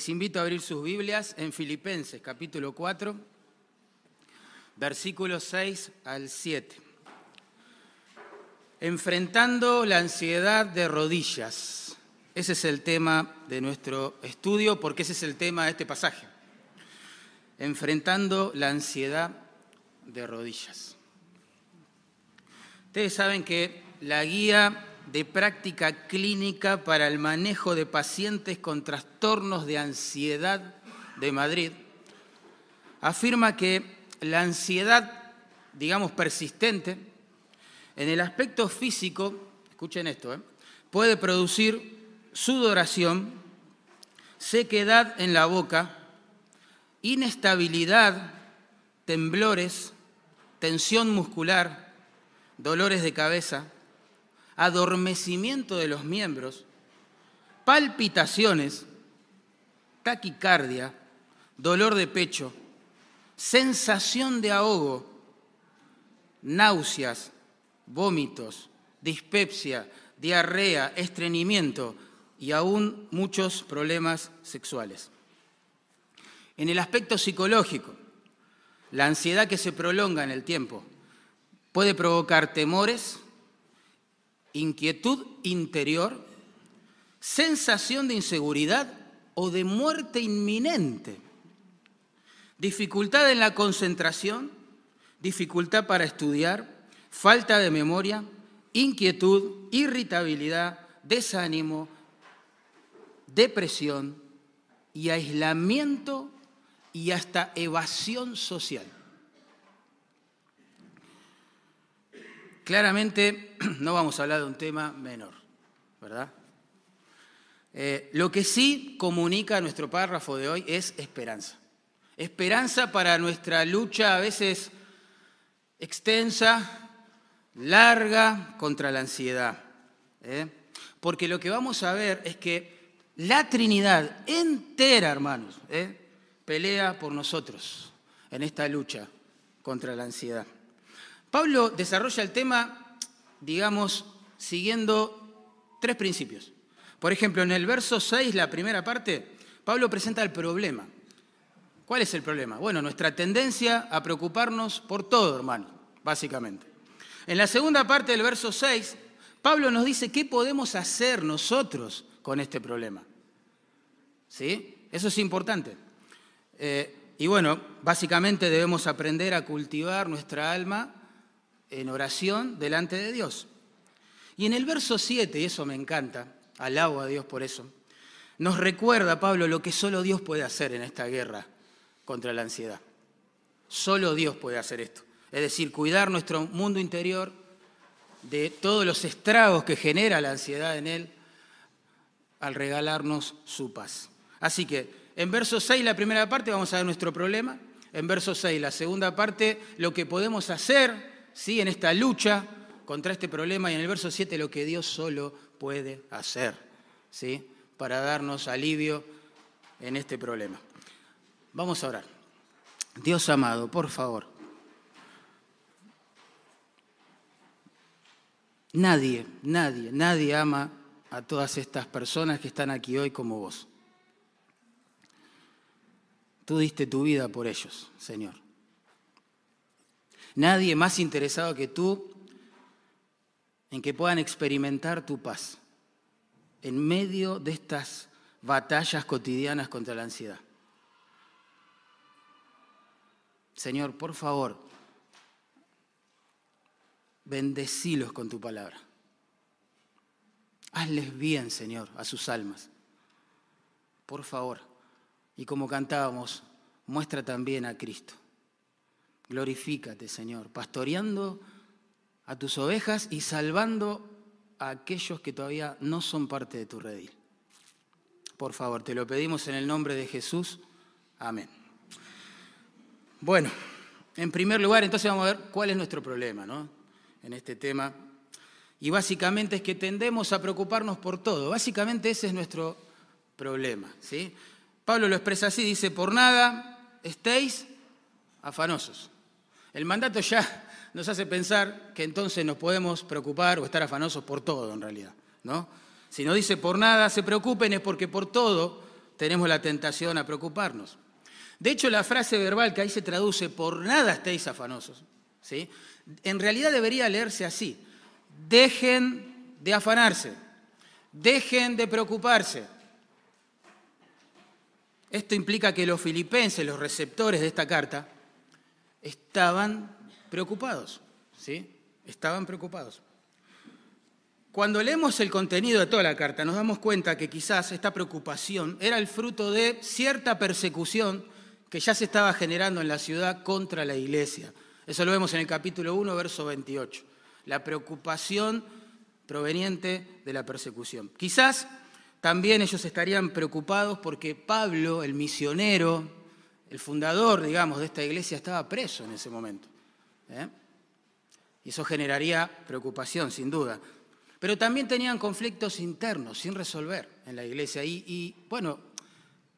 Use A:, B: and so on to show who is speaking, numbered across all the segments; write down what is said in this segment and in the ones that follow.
A: les invito a abrir sus Biblias en Filipenses capítulo 4, versículos 6 al 7. Enfrentando la ansiedad de rodillas. Ese es el tema de nuestro estudio porque ese es el tema de este pasaje. Enfrentando la ansiedad de rodillas. Ustedes saben que la guía de práctica clínica para el manejo de pacientes con trastornos de ansiedad de Madrid afirma que la ansiedad, digamos, persistente, en el aspecto físico, escuchen esto, ¿eh? puede producir sudoración, sequedad en la boca, inestabilidad, temblores, tensión muscular, dolores de cabeza, adormecimiento de los miembros, palpitaciones, taquicardia, dolor de pecho, sensación de ahogo, náuseas, vómitos, dispepsia, diarrea, estreñimiento y aún muchos problemas sexuales. En el aspecto psicológico, la ansiedad que se prolonga en el tiempo puede provocar temores, inquietud interior, sensación de inseguridad o de muerte inminente, dificultad en la concentración, dificultad para estudiar, falta de memoria, inquietud, irritabilidad, desánimo, depresión y aislamiento y hasta evasión social. Claramente no vamos a hablar de un tema menor, ¿verdad? Eh, lo que sí comunica nuestro párrafo de hoy es esperanza. Esperanza para nuestra lucha a veces extensa, larga contra la ansiedad. ¿eh? Porque lo que vamos a ver es que la Trinidad entera, hermanos, ¿eh? pelea por nosotros en esta lucha contra la ansiedad. Pablo desarrolla el tema, digamos, siguiendo tres principios. Por ejemplo, en el verso 6, la primera parte, Pablo presenta el problema. ¿Cuál es el problema? Bueno, nuestra tendencia a preocuparnos por todo, hermano, básicamente. En la segunda parte del verso 6, Pablo nos dice qué podemos hacer nosotros con este problema. ¿Sí? Eso es importante. Eh, y bueno, básicamente debemos aprender a cultivar nuestra alma en oración delante de Dios. Y en el verso 7, y eso me encanta, alabo a Dios por eso, nos recuerda Pablo lo que solo Dios puede hacer en esta guerra contra la ansiedad. Solo Dios puede hacer esto. Es decir, cuidar nuestro mundo interior de todos los estragos que genera la ansiedad en él al regalarnos su paz. Así que en verso 6, la primera parte, vamos a ver nuestro problema. En verso 6, la segunda parte, lo que podemos hacer ¿sí? en esta lucha contra este problema y en el verso 7 lo que Dios solo puede hacer ¿sí? para darnos alivio en este problema. Vamos a orar. Dios amado, por favor. Nadie, nadie, nadie ama a todas estas personas que están aquí hoy como vos. Tú diste tu vida por ellos, Señor. Nadie más interesado que tú en que puedan experimentar tu paz en medio de estas batallas cotidianas contra la ansiedad. Señor, por favor, bendecilos con tu palabra. Hazles bien, Señor, a sus almas. Por favor. Y como cantábamos, muestra también a Cristo. Glorifícate, Señor, pastoreando a tus ovejas y salvando a aquellos que todavía no son parte de tu redil. Por favor, te lo pedimos en el nombre de Jesús. Amén. Bueno, en primer lugar, entonces vamos a ver cuál es nuestro problema ¿no? en este tema. Y básicamente es que tendemos a preocuparnos por todo. Básicamente ese es nuestro problema. ¿sí? Pablo lo expresa así, dice, por nada estéis afanosos. El mandato ya nos hace pensar que entonces nos podemos preocupar o estar afanosos por todo en realidad, ¿no? Si no dice por nada se preocupen es porque por todo tenemos la tentación a preocuparnos. De hecho, la frase verbal que ahí se traduce, por nada estéis afanosos, ¿sí? en realidad debería leerse así. Dejen de afanarse, dejen de preocuparse. Esto implica que los filipenses, los receptores de esta carta, estaban preocupados, ¿sí? Estaban preocupados. Cuando leemos el contenido de toda la carta, nos damos cuenta que quizás esta preocupación era el fruto de cierta persecución que ya se estaba generando en la ciudad contra la iglesia. Eso lo vemos en el capítulo 1, verso 28. La preocupación proveniente de la persecución. Quizás también ellos estarían preocupados porque Pablo, el misionero, el fundador, digamos, de esta iglesia, estaba preso en ese momento. ¿eh? Y eso generaría preocupación, sin duda. Pero también tenían conflictos internos sin resolver en la iglesia. Y, bueno,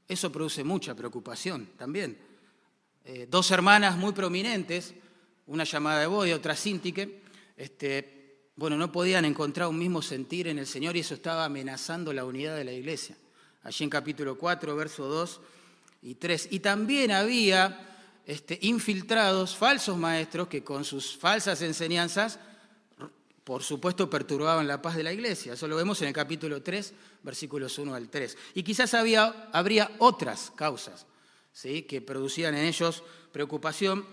A: eso produce mucha preocupación también. Eh, dos hermanas muy prominentes, una llamada de Boy, otra Sintique, este, bueno, no podían encontrar un mismo sentir en el Señor y eso estaba amenazando la unidad de la iglesia. Allí en capítulo 4, verso 2 y 3. Y también había este, infiltrados, falsos maestros, que con sus falsas enseñanzas, por supuesto, perturbaban la paz de la iglesia. Eso lo vemos en el capítulo 3, versículos 1 al 3. Y quizás había, habría otras causas ¿sí? que producían en ellos preocupación,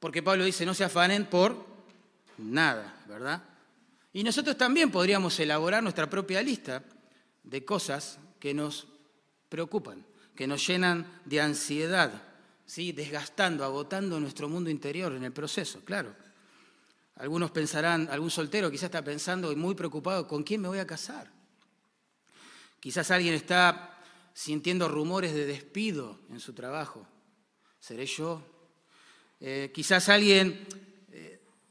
A: porque Pablo dice, no se afanen por nada, ¿verdad? Y nosotros también podríamos elaborar nuestra propia lista de cosas que nos preocupan, que nos llenan de ansiedad, ¿sí? desgastando, agotando nuestro mundo interior en el proceso, claro. Algunos pensarán, algún soltero quizás está pensando y muy preocupado, ¿con quién me voy a casar? Quizás alguien está sintiendo rumores de despido en su trabajo. ¿Seré yo? Eh, quizás alguien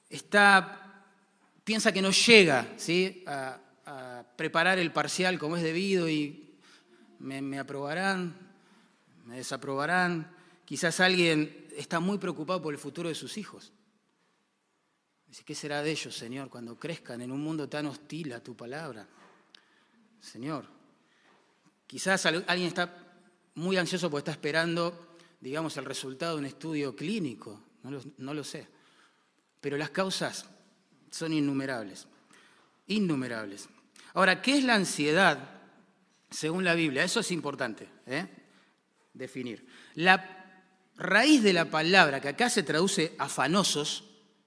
A: está, piensa que no llega ¿sí? a, preparar el parcial como es debido y me, aprobarán, me desaprobarán. Quizás alguien está muy preocupado por el futuro de sus hijos. ¿qué será de ellos, Señor, cuando crezcan en un mundo tan hostil a tu palabra? Señor, quizás alguien está muy ansioso porque está esperando, digamos, el resultado de un estudio clínico, no lo sé. Pero las causas son innumerables, innumerables. Ahora, ¿qué es la ansiedad según la Biblia? Eso es importante ¿eh? Definir. La raíz de la palabra, que acá se traduce afanosos,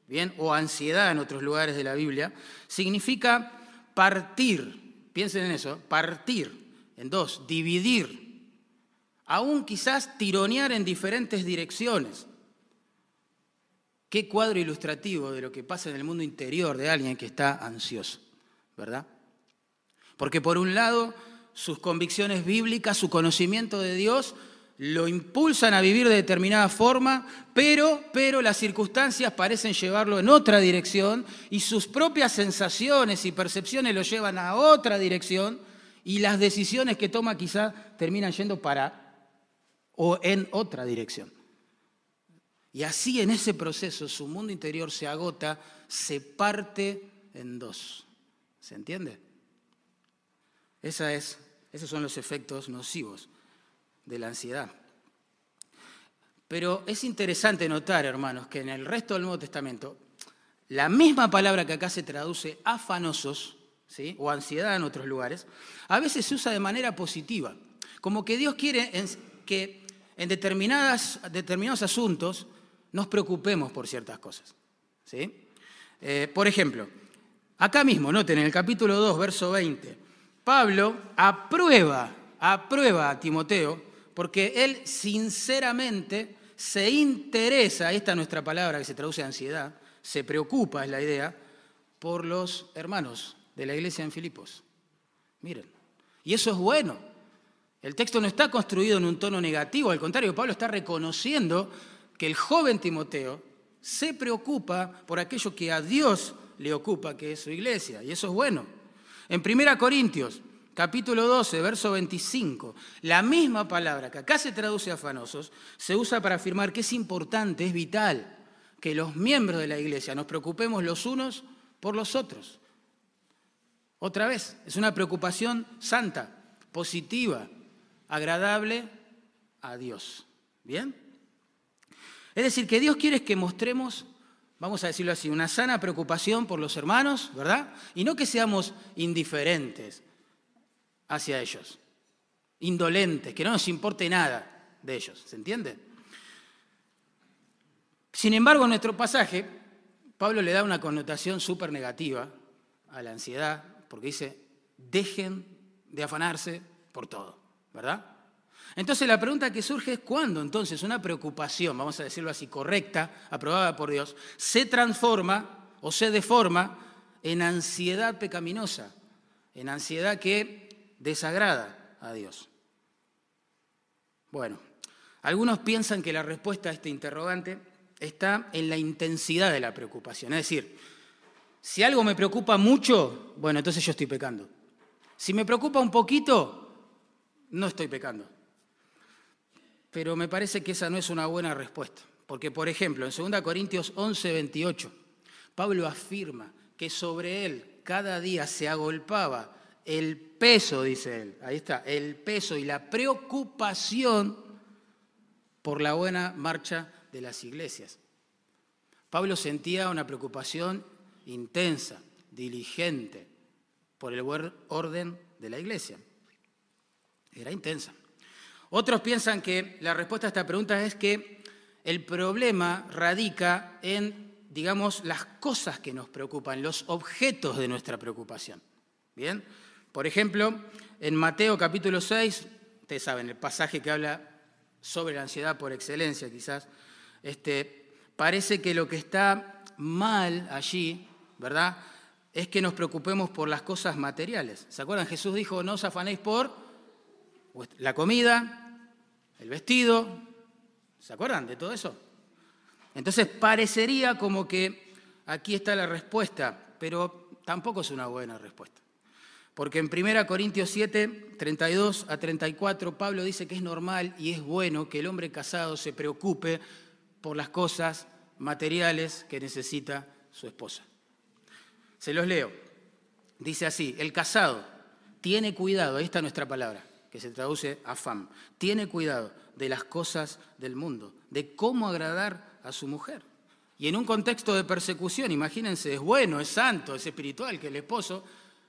A: ¿bien? o ansiedad en otros lugares de la Biblia, significa partir. Piensen en eso, partir en dos, dividir, aún quizás tironear en diferentes direcciones. Qué cuadro ilustrativo de lo que pasa en el mundo interior de alguien que está ansioso, ¿verdad? Porque por un lado, sus convicciones bíblicas, su conocimiento de Dios, lo impulsan a vivir de determinada forma, pero, pero las circunstancias parecen llevarlo en otra dirección y sus propias sensaciones y percepciones lo llevan a otra dirección y las decisiones que toma quizá terminan yendo para o en otra dirección. Y así en ese proceso su mundo interior se agota, se parte en dos. ¿Se entiende? Esa es, esos son los efectos nocivos de la ansiedad. Pero es interesante notar, hermanos, que en el resto del Nuevo Testamento, la misma palabra que acá se traduce afanosos, ¿sí? o ansiedad en otros lugares, a veces se usa de manera positiva. Como que Dios quiere que en determinadas, determinados asuntos nos preocupemos por ciertas cosas. ¿sí? Eh, por ejemplo, acá mismo, noten, en el capítulo 2, verso 20, Pablo aprueba, aprueba a Timoteo porque él sinceramente se interesa, esta es nuestra palabra que se traduce a ansiedad, se preocupa, es la idea, por los hermanos de la iglesia en Filipos. Miren, y eso es bueno. El texto no está construido en un tono negativo, al contrario, Pablo está reconociendo que el joven Timoteo se preocupa por aquello que a Dios le ocupa, que es su iglesia, y eso es bueno. En 1 Corintios, capítulo 12, verso 25, la misma palabra que acá se traduce afanosos, se usa para afirmar que es importante, es vital, que los miembros de la iglesia nos preocupemos los unos por los otros. Otra vez, es una preocupación santa, positiva, agradable a Dios. ¿Bien? Es decir, que Dios quiere que mostremos, vamos a decirlo así, una sana preocupación por los hermanos, ¿verdad? Y no que seamos indiferentes hacia ellos, indolentes, que no nos importe nada de ellos, ¿se entiende? Sin embargo, en nuestro pasaje, Pablo le da una connotación súper negativa a la ansiedad, porque dice, dejen de afanarse por todo, ¿verdad? Entonces la pregunta que surge es cuándo entonces una preocupación, vamos a decirlo así, correcta, aprobada por Dios, se transforma o se deforma en ansiedad pecaminosa, en ansiedad que desagrada a Dios. Bueno, algunos piensan que la respuesta a este interrogante está en la intensidad de la preocupación. Es decir, si algo me preocupa mucho, bueno, entonces yo estoy pecando. Si me preocupa un poquito, no estoy pecando. Pero me parece que esa no es una buena respuesta. Porque, por ejemplo, en 2 Corintios 11, 28, Pablo afirma que sobre él cada día se agolpaba el peso, dice él, ahí está, el peso y la preocupación por la buena marcha de las iglesias. Pablo sentía una preocupación intensa, diligente, por el buen orden de la iglesia. Era intensa. Otros piensan que la respuesta a esta pregunta es que el problema radica en, digamos, las cosas que nos preocupan, los objetos de nuestra preocupación. Bien, por ejemplo, en Mateo capítulo 6, ustedes saben, el pasaje que habla sobre la ansiedad por excelencia, quizás, este, parece que lo que está mal allí, ¿verdad? Es que nos preocupemos por las cosas materiales. ¿Se acuerdan? Jesús dijo, no os afanéis por la comida, el vestido. ¿Se acuerdan de todo eso? Entonces parecería como que aquí está la respuesta, pero tampoco es una buena respuesta. Porque en 1 Corintios 7, 32 a 34, Pablo dice que es normal y es bueno que el hombre casado se preocupe por las cosas materiales que necesita su esposa. Se los leo. Dice así, el casado tiene cuidado, ahí está nuestra palabra, que se traduce a fam, tiene cuidado de las cosas del mundo, de cómo agradar a su mujer. Y en un contexto de persecución, imagínense, es bueno, es santo, es espiritual que el esposo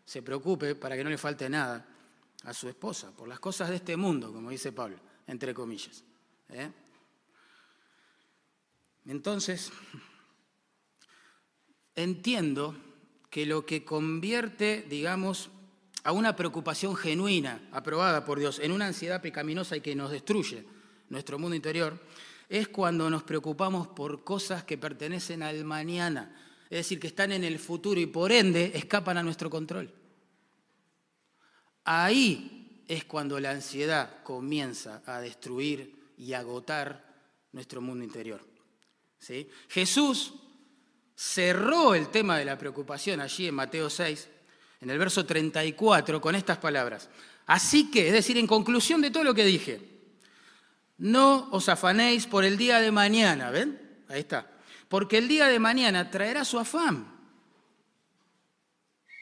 A: se preocupe para que no le falte nada a su esposa, por las cosas de este mundo, como dice Pablo, entre comillas. ¿eh? Entonces, entiendo que lo que convierte, digamos, a una preocupación genuina, aprobada por Dios, en una ansiedad pecaminosa y que nos destruye nuestro mundo interior, es cuando nos preocupamos por cosas que pertenecen al mañana, es decir, que están en el futuro y por ende escapan a nuestro control. Ahí es cuando la ansiedad comienza a destruir y agotar nuestro mundo interior. Jesús cerró el tema de la preocupación allí en Mateo 6, en el verso 34, con estas palabras. Así que, es decir, en conclusión de todo lo que dije, no os afanéis por el día de mañana, ¿ven? Ahí está. Porque el día de mañana traerá su afán.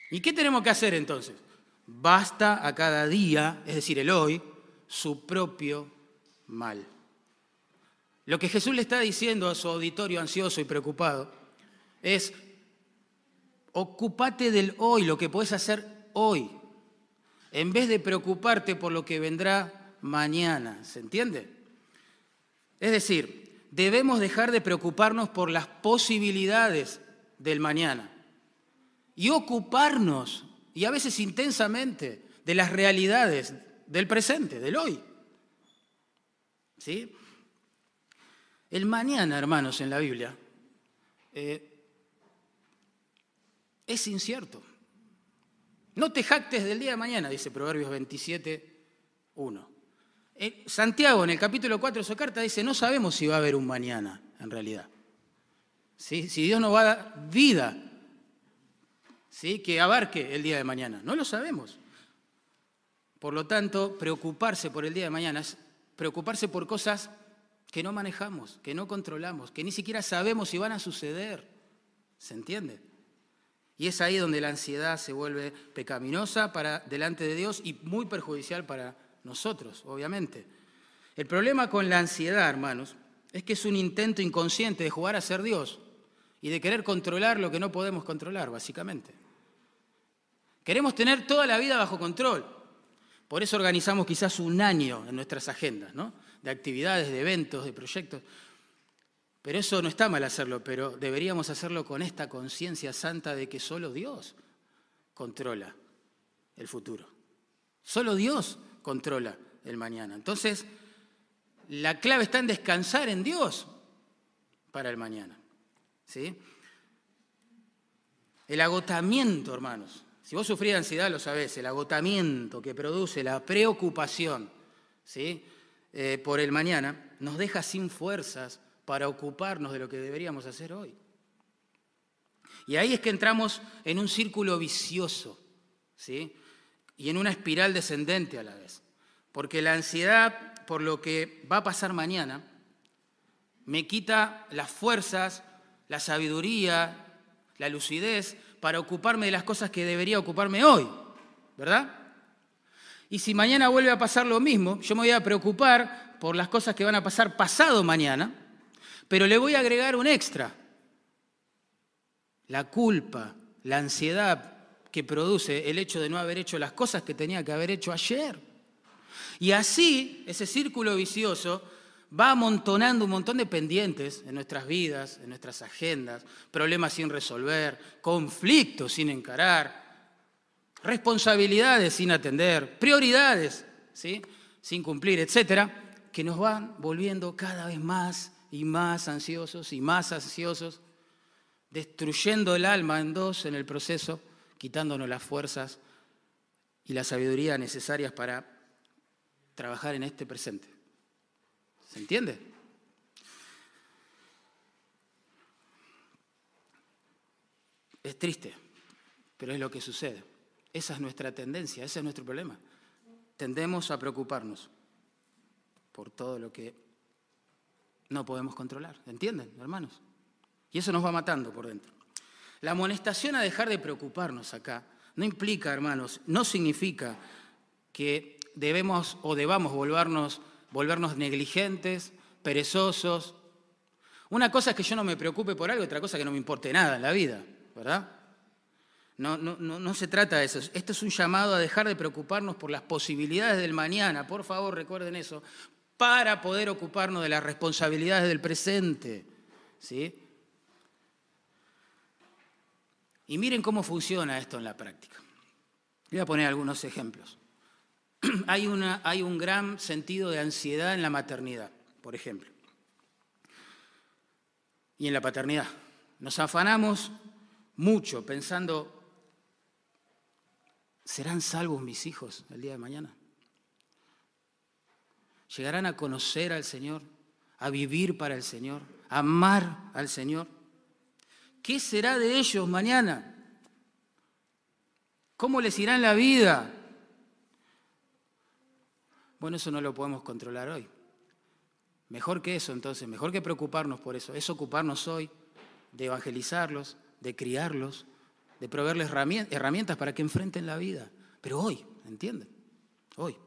A: ¿Y qué tenemos que hacer entonces? Basta a cada día, es decir, el hoy, su propio mal. Lo que Jesús le está diciendo a su auditorio ansioso y preocupado es, ocúpate del hoy, lo que puedes hacer hoy, en vez de preocuparte por lo que vendrá mañana. ¿Se entiende? Es decir, debemos dejar de preocuparnos por las posibilidades del mañana y ocuparnos, y a veces intensamente, de las realidades del presente, del hoy. ¿Sí? El mañana, hermanos, en la Biblia, eh, es incierto. No te jactes del día de mañana, dice Proverbios 27, 1. Eh, Santiago, en el capítulo 4 de su carta, dice, no sabemos si va a haber un mañana, en realidad. Si Dios nos va a dar vida, ¿sí? que abarque el día de mañana. No lo sabemos. Por lo tanto, preocuparse por el día de mañana es preocuparse por cosas que no manejamos, que no controlamos, que ni siquiera sabemos si van a suceder. ¿Se entiende? Y es ahí donde la ansiedad se vuelve pecaminosa para delante de Dios y muy perjudicial para nosotros, obviamente. El problema con la ansiedad, hermanos, es que es un intento inconsciente de jugar a ser Dios y de querer controlar lo que no podemos controlar, básicamente. Queremos tener toda la vida bajo control. Por eso organizamos quizás un año en nuestras agendas, ¿no? De actividades, de eventos, de proyectos. Pero eso no está mal hacerlo, pero deberíamos hacerlo con esta conciencia santa de que solo Dios controla el futuro. Solo Dios controla el mañana. Entonces, la clave está en descansar en Dios para el mañana. ¿sí? El agotamiento, hermanos. Si vos sufrís ansiedad, lo sabés, el agotamiento que produce la preocupación ¿sí? Eh, por el mañana nos deja sin fuerzas para ocuparnos de lo que deberíamos hacer hoy. Y ahí es que entramos en un círculo vicioso, ¿sí? Y en una espiral descendente a la vez. Porque la ansiedad por lo que va a pasar mañana me quita las fuerzas la sabiduría, la lucidez para ocuparme de las cosas que debería ocuparme hoy, ¿verdad? Y si mañana vuelve a pasar lo mismo, yo me voy a preocupar por las cosas que van a pasar pasado mañana, pero le voy a agregar un extra. La culpa, la ansiedad que produce el hecho de no haber hecho las cosas que tenía que haber hecho ayer. Y así, ese círculo vicioso va amontonando un montón de pendientes en nuestras vidas, en nuestras agendas, problemas sin resolver, conflictos sin encarar, responsabilidades sin atender, prioridades ¿sí? sin cumplir, etcétera, que nos van volviendo cada vez más y más ansiosos y más ansiosos, destruyendo el alma en dos en el proceso, quitándonos las fuerzas y la sabiduría necesarias para trabajar en este presente. ¿Se entiende? Es triste, pero es lo que sucede. Esa es nuestra tendencia, ese es nuestro problema. Tendemos a preocuparnos por todo lo que no podemos controlar. ¿Entienden, hermanos? Y eso nos va matando por dentro. La amonestación a dejar de preocuparnos acá no implica, hermanos, no significa que debemos o debamos volvernos negligentes, perezosos. Una cosa es que yo no me preocupe por algo, otra cosa es que no me importe nada en la vida, ¿verdad? No, no, no, se trata de eso. Esto es un llamado a dejar de preocuparnos por las posibilidades del mañana, por favor recuerden eso, para poder ocuparnos de las responsabilidades del presente. ¿sí? Y miren cómo funciona esto en la práctica. Voy a poner algunos ejemplos. hay, hay un gran sentido de ansiedad en la maternidad, por ejemplo. Y en la paternidad. Nos afanamos mucho pensando, ¿serán salvos mis hijos el día de mañana? ¿Llegarán a conocer al Señor, a vivir para el Señor, a amar al Señor? ¿Qué será de ellos mañana? ¿Cómo les irá en la vida? Bueno, eso no lo podemos controlar hoy. Mejor que eso, entonces, mejor que preocuparnos por eso, es ocuparnos hoy de evangelizarlos, de criarlos, de proveerles herramientas para que enfrenten la vida. Pero hoy, ¿entienden? Hoy.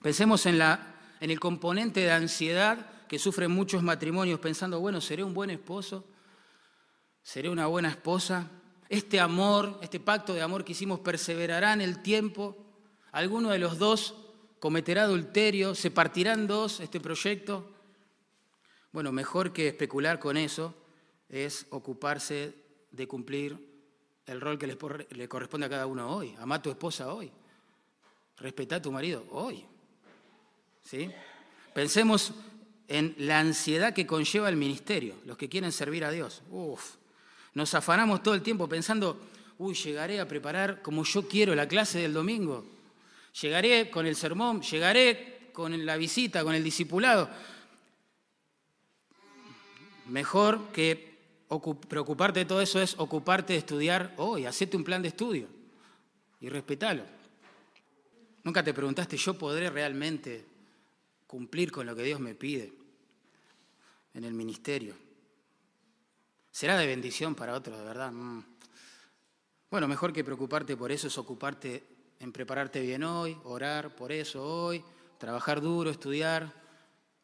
A: Pensemos en, en el componente de ansiedad que sufren muchos matrimonios pensando, bueno, ¿seré un buen esposo? ¿Seré una buena esposa? Este amor, este pacto de amor que hicimos perseverará en el tiempo. ¿Alguno de los dos cometerá adulterio, se partirá en dos este proyecto. Bueno, mejor que especular con eso es ocuparse de cumplir el rol que le corresponde a cada uno hoy. Amá a tu esposa hoy. Respetá a tu marido hoy. ¿Sí? Pensemos en la ansiedad que conlleva el ministerio, los que quieren servir a Dios. Uf, nos afanamos todo el tiempo pensando, uy, llegaré a preparar como yo quiero la clase del domingo. Llegaré con el sermón, llegaré con la visita, con el discipulado. Mejor que preocuparte de todo eso es ocuparte de estudiar hoy, hacete un plan de estudio y respetalo. Nunca te preguntaste, ¿yo podré realmente cumplir con lo que Dios me pide en el ministerio? ¿Será de bendición para otros, de verdad? Mm. Bueno, mejor que preocuparte por eso es ocuparte en prepararte bien hoy, orar por eso hoy, trabajar duro, estudiar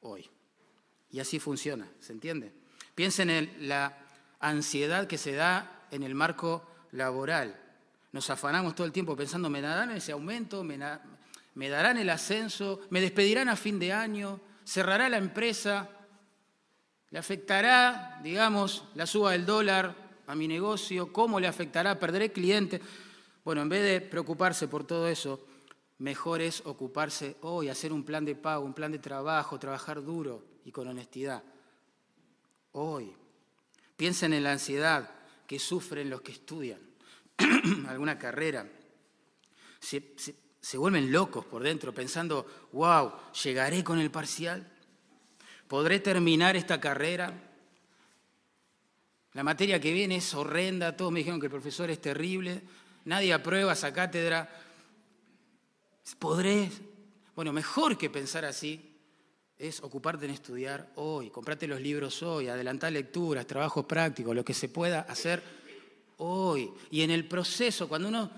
A: hoy. Y así funciona, ¿se entiende? Piensen en la ansiedad que se da en el marco laboral. Nos afanamos todo el tiempo pensando, ¿me darán ese aumento? ¿Me, me darán el ascenso? ¿Me despedirán a fin de año? ¿Cerrará la empresa? ¿Le afectará, digamos, la suba del dólar a mi negocio? ¿Cómo le afectará? ¿Perderé clientes? Bueno, en vez de preocuparse por todo eso, mejor es ocuparse hoy, hacer un plan de pago, un plan de trabajo, trabajar duro y con honestidad. Hoy. Piensen en la ansiedad que sufren los que estudian alguna carrera. Se, se vuelven locos por dentro pensando, wow, ¿llegaré con el parcial? ¿Podré terminar esta carrera? La materia que viene es horrenda, todos me dijeron que el profesor es terrible, nadie aprueba esa cátedra. ¿Podré? Bueno, mejor que pensar así es ocuparte en estudiar hoy, comprarte los libros hoy, adelantar lecturas, trabajos prácticos, lo que se pueda hacer hoy. Y en el proceso, cuando uno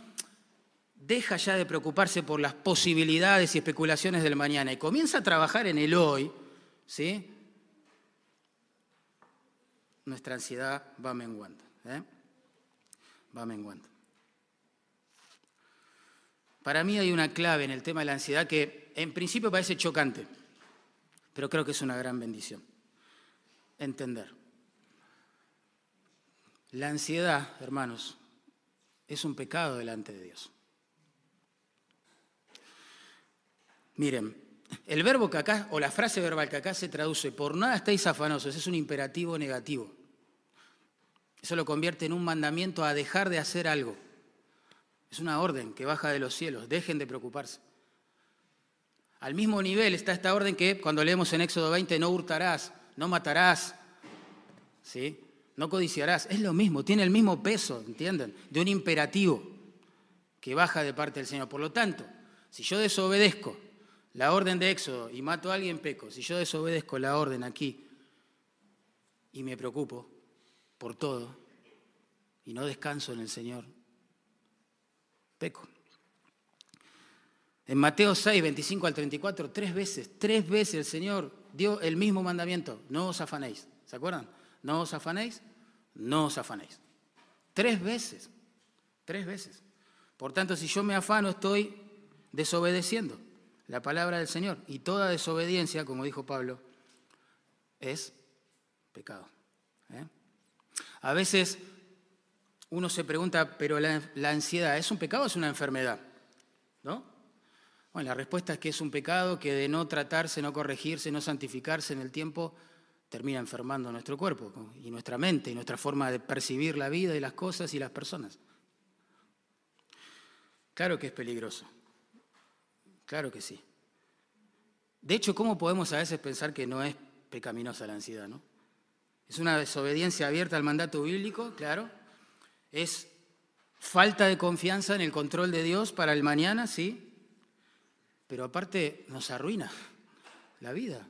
A: deja ya de preocuparse por las posibilidades y especulaciones del mañana y comienza a trabajar en el hoy, ¿sí? Nuestra ansiedad va menguando. ¿eh? Va menguando. Para mí hay una clave en el tema de la ansiedad que en principio parece chocante, pero creo que es una gran bendición. Entender. La ansiedad, hermanos, es un pecado delante de Dios. Miren, el verbo que acá, o la frase verbal que acá se traduce, por nada estáis afanosos, es un imperativo negativo. Eso lo convierte en un mandamiento a dejar de hacer algo. Es una orden que baja de los cielos, dejen de preocuparse. Al mismo nivel está esta orden que cuando leemos en Éxodo 20, no hurtarás, no matarás, ¿sí? no codiciarás. Es lo mismo, tiene el mismo peso, ¿entienden? De un imperativo que baja de parte del Señor. Por lo tanto, si yo desobedezco la orden de Éxodo y mato a alguien, peco. Si yo desobedezco la orden aquí y me preocupo por todo y no descanso en el Señor, peco. En Mateo 6, 25 al 34, tres veces, tres veces el Señor dio el mismo mandamiento, no os afanéis. ¿Se acuerdan? No os afanéis, no os afanéis. Tres veces, tres veces. Por tanto, si yo me afano, estoy desobedeciendo la palabra del Señor. Y toda desobediencia, como dijo Pablo, es pecado. ¿eh? A veces uno se pregunta, pero la, ansiedad, ¿es un pecado o es una enfermedad? ¿No? Bueno, la respuesta es que es un pecado que de no tratarse, no corregirse, no santificarse en el tiempo, termina enfermando nuestro cuerpo y nuestra mente y nuestra forma de percibir la vida y las cosas y las personas. Claro que es peligroso. Claro que sí. De hecho, ¿cómo podemos a veces pensar que no es pecaminosa la ansiedad? ¿no? Es una desobediencia abierta al mandato bíblico, claro. Es falta de confianza en el control de Dios para el mañana, sí. Pero aparte nos arruina la vida.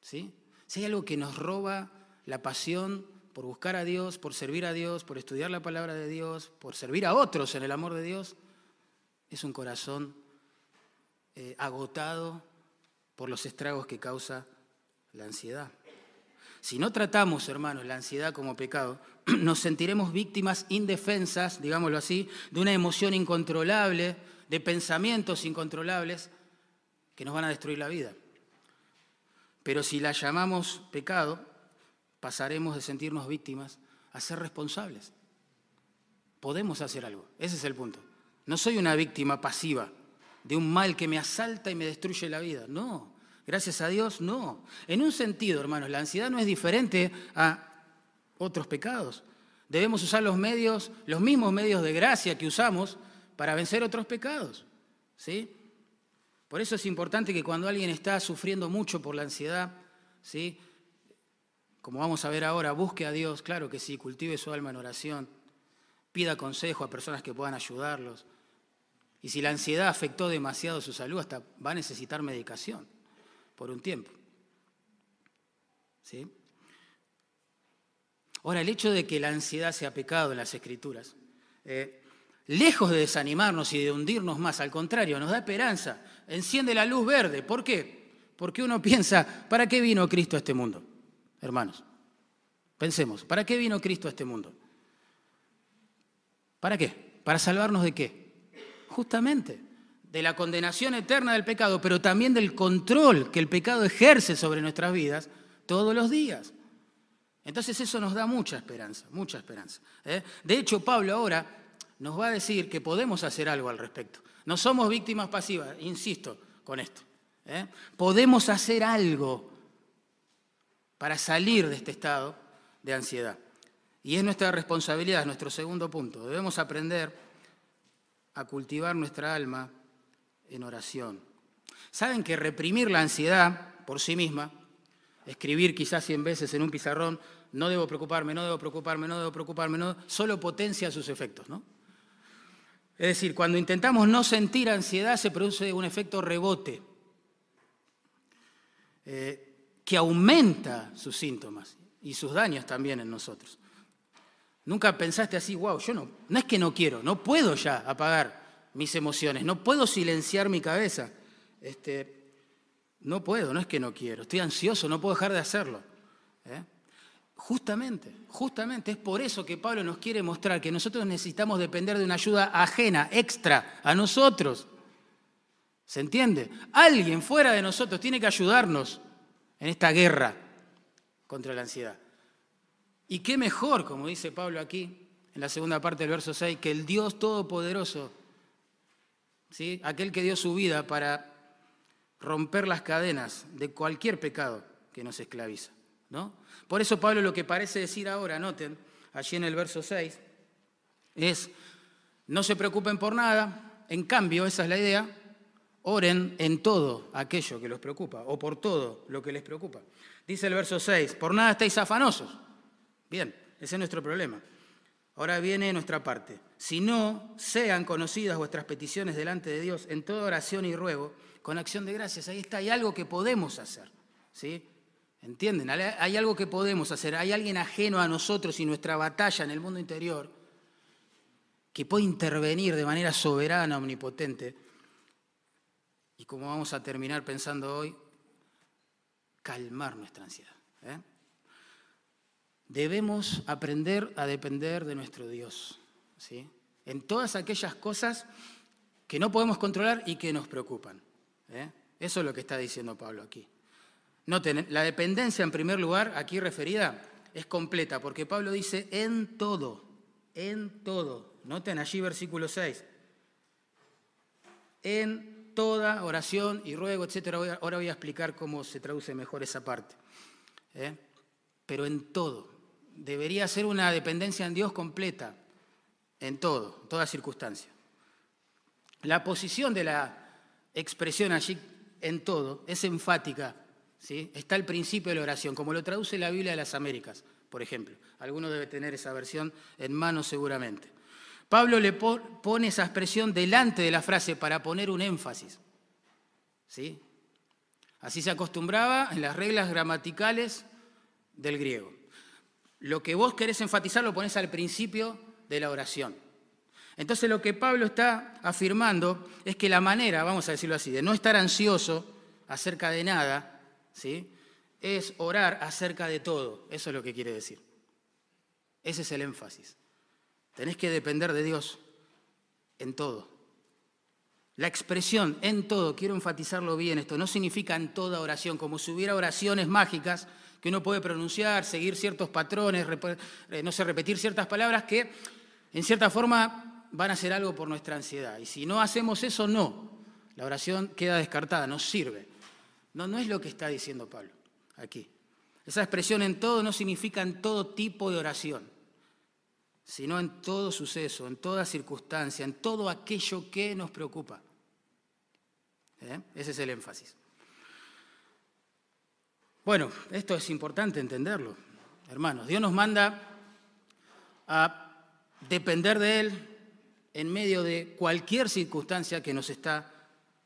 A: ¿sí? Si hay algo que nos roba la pasión por buscar a Dios, por servir a Dios, por estudiar la palabra de Dios, por servir a otros en el amor de Dios, es un corazón eh, agotado por los estragos que causa la ansiedad. Si no tratamos, hermanos, la ansiedad como pecado, nos sentiremos víctimas indefensas, digámoslo así, de una emoción incontrolable, de pensamientos incontrolables que nos van a destruir la vida. Pero si la llamamos pecado, pasaremos de sentirnos víctimas a ser responsables. Podemos hacer algo, ese es el punto. No soy una víctima pasiva, de un mal que me asalta y me destruye la vida. No, gracias a Dios, no. En un sentido, hermanos, la ansiedad no es diferente a otros pecados. Debemos usar los medios, los mismos medios de gracia que usamos para vencer otros pecados. ¿Sí? Por eso es importante que cuando alguien está sufriendo mucho por la ansiedad, ¿sí? como vamos a ver ahora, busque a Dios, claro que sí, cultive su alma en oración, pida consejo a personas que puedan ayudarlos. Y si la ansiedad afectó demasiado su salud, hasta va a necesitar medicación por un tiempo. ¿Sí? Ahora, el hecho de que la ansiedad sea pecado en las escrituras, eh, lejos de desanimarnos y de hundirnos más, al contrario, nos da esperanza, enciende la luz verde. ¿Por qué? Porque uno piensa, ¿para qué vino Cristo a este mundo? Hermanos, pensemos, ¿para qué vino Cristo a este mundo? ¿Para qué? ¿Para salvarnos de qué? Justamente de la condenación eterna del pecado, pero también del control que el pecado ejerce sobre nuestras vidas todos los días. Entonces eso nos da mucha esperanza, mucha esperanza. ¿eh? De hecho, Pablo ahora nos va a decir que podemos hacer algo al respecto. No somos víctimas pasivas, insisto con esto. ¿eh? Podemos hacer algo para salir de este estado de ansiedad. Y es nuestra responsabilidad, nuestro segundo punto. Debemos aprender a cultivar nuestra alma en oración. Saben que reprimir la ansiedad por sí misma, escribir quizás 100 veces en un pizarrón, no debo preocuparme, no debo preocuparme, no debo preocuparme, no, solo potencia sus efectos, ¿no? Es decir, cuando intentamos no sentir ansiedad se produce un efecto rebote eh, que aumenta sus síntomas y sus daños también en nosotros. Nunca pensaste así, wow, yo no, no es que no quiero, no puedo ya apagar mis emociones, no puedo silenciar mi cabeza. Este, no puedo, no es que no quiero, estoy ansioso, no puedo dejar de hacerlo. ¿eh? Justamente, justamente es por eso que Pablo nos quiere mostrar que nosotros necesitamos depender de una ayuda ajena, extra, a nosotros. ¿Se entiende? Alguien fuera de nosotros tiene que ayudarnos en esta guerra contra la ansiedad. Y qué mejor, como dice Pablo aquí, en la segunda parte del verso 6, que el Dios Todopoderoso, ¿sí? aquel que dio su vida para romper las cadenas de cualquier pecado que nos esclaviza. ¿no? Por eso Pablo lo que parece decir ahora, noten, allí en el verso 6, es, no se preocupen por nada, en cambio, esa es la idea, oren en todo aquello que los preocupa, o por todo lo que les preocupa. Dice el verso 6, por nada estáis afanosos. Bien, ese es nuestro problema. Ahora viene nuestra parte. Si no sean conocidas vuestras peticiones delante de Dios en toda oración y ruego, con acción de gracias, ahí está, hay algo que podemos hacer. ¿sí? ¿Entienden? Hay algo que podemos hacer, hay alguien ajeno a nosotros y nuestra batalla en el mundo interior que puede intervenir de manera soberana, omnipotente. Y como vamos a terminar pensando hoy, calmar nuestra ansiedad. ¿eh? Debemos aprender a depender de nuestro Dios, ¿sí? En todas aquellas cosas que no podemos controlar y que nos preocupan. ¿eh? Eso es lo que está diciendo Pablo aquí. Noten, la dependencia en primer lugar, aquí referida, es completa, porque Pablo dice en todo, en todo. Noten allí versículo 6. En toda oración y ruego, etc. Ahora voy a explicar cómo se traduce mejor esa parte. ¿eh? Pero en todo. Debería ser una dependencia en Dios completa, en todo, en toda circunstancia. La posición de la expresión allí en todo es enfática Está el principio de la oración, como lo traduce la Biblia de las Américas, por ejemplo. Alguno debe tener esa versión en mano seguramente. Pablo le pone esa expresión delante de la frase para poner un énfasis. ¿Sí? Así se acostumbraba en las reglas gramaticales del griego. Lo que vos querés enfatizar lo pones al principio de la oración. Entonces lo que Pablo está afirmando es que la manera, vamos a decirlo así, de no estar ansioso acerca de nada, ¿sí? es orar acerca de todo. Eso es lo que quiere decir. Ese es el énfasis. Tenés que depender de Dios en todo. La expresión en todo, quiero enfatizarlo bien esto, no significa en toda oración, como si hubiera oraciones mágicas que uno puede pronunciar, seguir ciertos patrones, eh, no sé, repetir ciertas palabras que en cierta forma van a hacer algo por nuestra ansiedad. Y si no hacemos eso, no. La oración queda descartada, no sirve. No, no es lo que está diciendo Pablo aquí. Esa expresión en todo no significa en todo tipo de oración, sino en todo suceso, en toda circunstancia, en todo aquello que nos preocupa. ¿Eh? Ese es el énfasis. Bueno, esto es importante entenderlo, hermanos. Dios nos manda a depender de Él en medio de cualquier circunstancia que nos está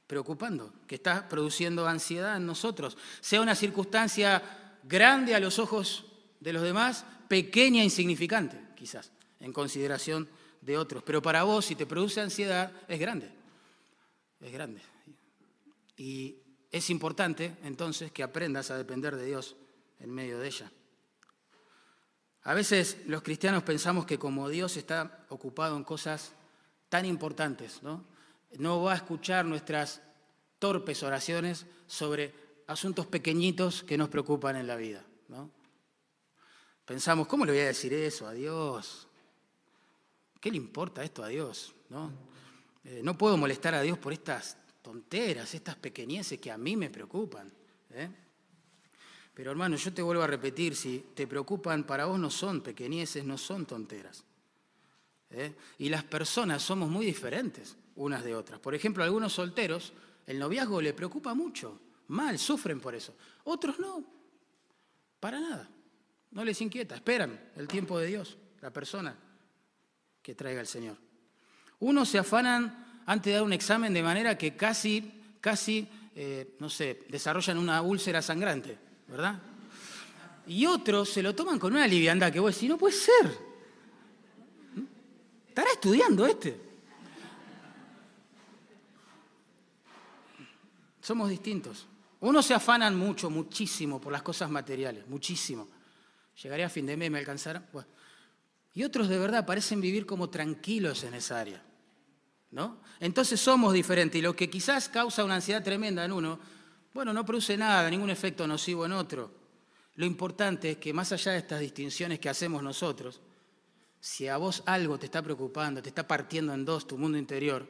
A: preocupando, que está produciendo ansiedad en nosotros, sea una circunstancia grande a los ojos de los demás, pequeña e insignificante, quizás, en consideración de otros. Pero para vos, si te produce ansiedad, es grande. Es grande. Y es importante entonces que aprendas a depender de Dios en medio de ella. A veces los cristianos pensamos que como Dios está ocupado en cosas tan importantes, ¿no? no va a escuchar nuestras torpes oraciones sobre asuntos pequeñitos que nos preocupan en la vida. ¿no? Pensamos, ¿cómo le voy a decir eso a Dios? ¿Qué le importa esto a Dios? No, eh, no puedo molestar a Dios por estas tonteras, estas pequeñeces que a mí me preocupan. ¿eh? Pero hermano, yo te vuelvo a repetir, si te preocupan, para vos no son pequeñeces, no son tonteras. ¿eh? Y las personas somos muy diferentes unas de otras. Por ejemplo, a algunos solteros el noviazgo le preocupa mucho, mal, sufren por eso. Otros no, para nada, no les inquieta, esperan el tiempo de Dios, la persona que traiga el Señor. Unos se afanan antes de dar un examen de manera que casi, casi, eh, no sé, desarrollan una úlcera sangrante, ¿verdad? Y otros se lo toman con una liviandad que vos decís, no puede ser. ¿Estará estudiando este? Somos distintos. Unos se afanan mucho, muchísimo por las cosas materiales, muchísimo. Llegaré a fin de mes, me alcanzará. Bueno, y otros de verdad parecen vivir como tranquilos en esa área. Entonces somos diferentes y lo que quizás causa una ansiedad tremenda en uno, bueno, no produce nada, ningún efecto nocivo en otro. Lo importante es que más allá de estas distinciones que hacemos nosotros, si a vos algo te está preocupando, te está partiendo en dos tu mundo interior,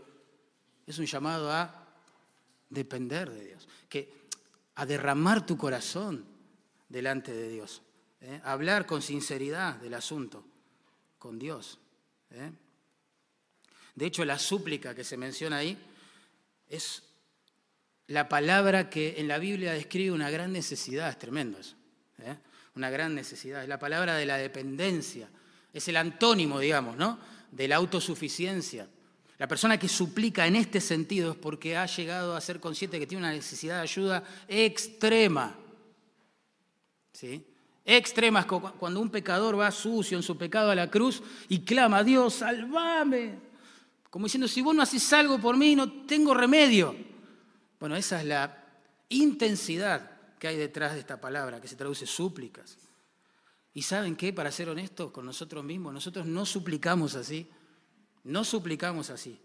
A: es un llamado a depender de Dios, que, a derramar tu corazón delante de Dios, ¿eh? hablar con sinceridad del asunto con Dios. ¿eh? De hecho, la súplica que se menciona ahí es la palabra que en la Biblia describe una gran necesidad, es tremendo eso, ¿eh? una gran necesidad, es la palabra de la dependencia, es el antónimo, digamos, ¿no? de la autosuficiencia. La persona que suplica en este sentido es porque ha llegado a ser consciente que tiene una necesidad de ayuda extrema. ¿Sí? extremas, cuando un pecador va sucio en su pecado a la cruz y clama, Dios, salvame. Como diciendo, si vos no haces algo por mí, no tengo remedio. Bueno, esa es la intensidad que hay detrás de esta palabra, que se traduce súplicas. Y saben qué, para ser honestos con nosotros mismos, nosotros no suplicamos así, no suplicamos así,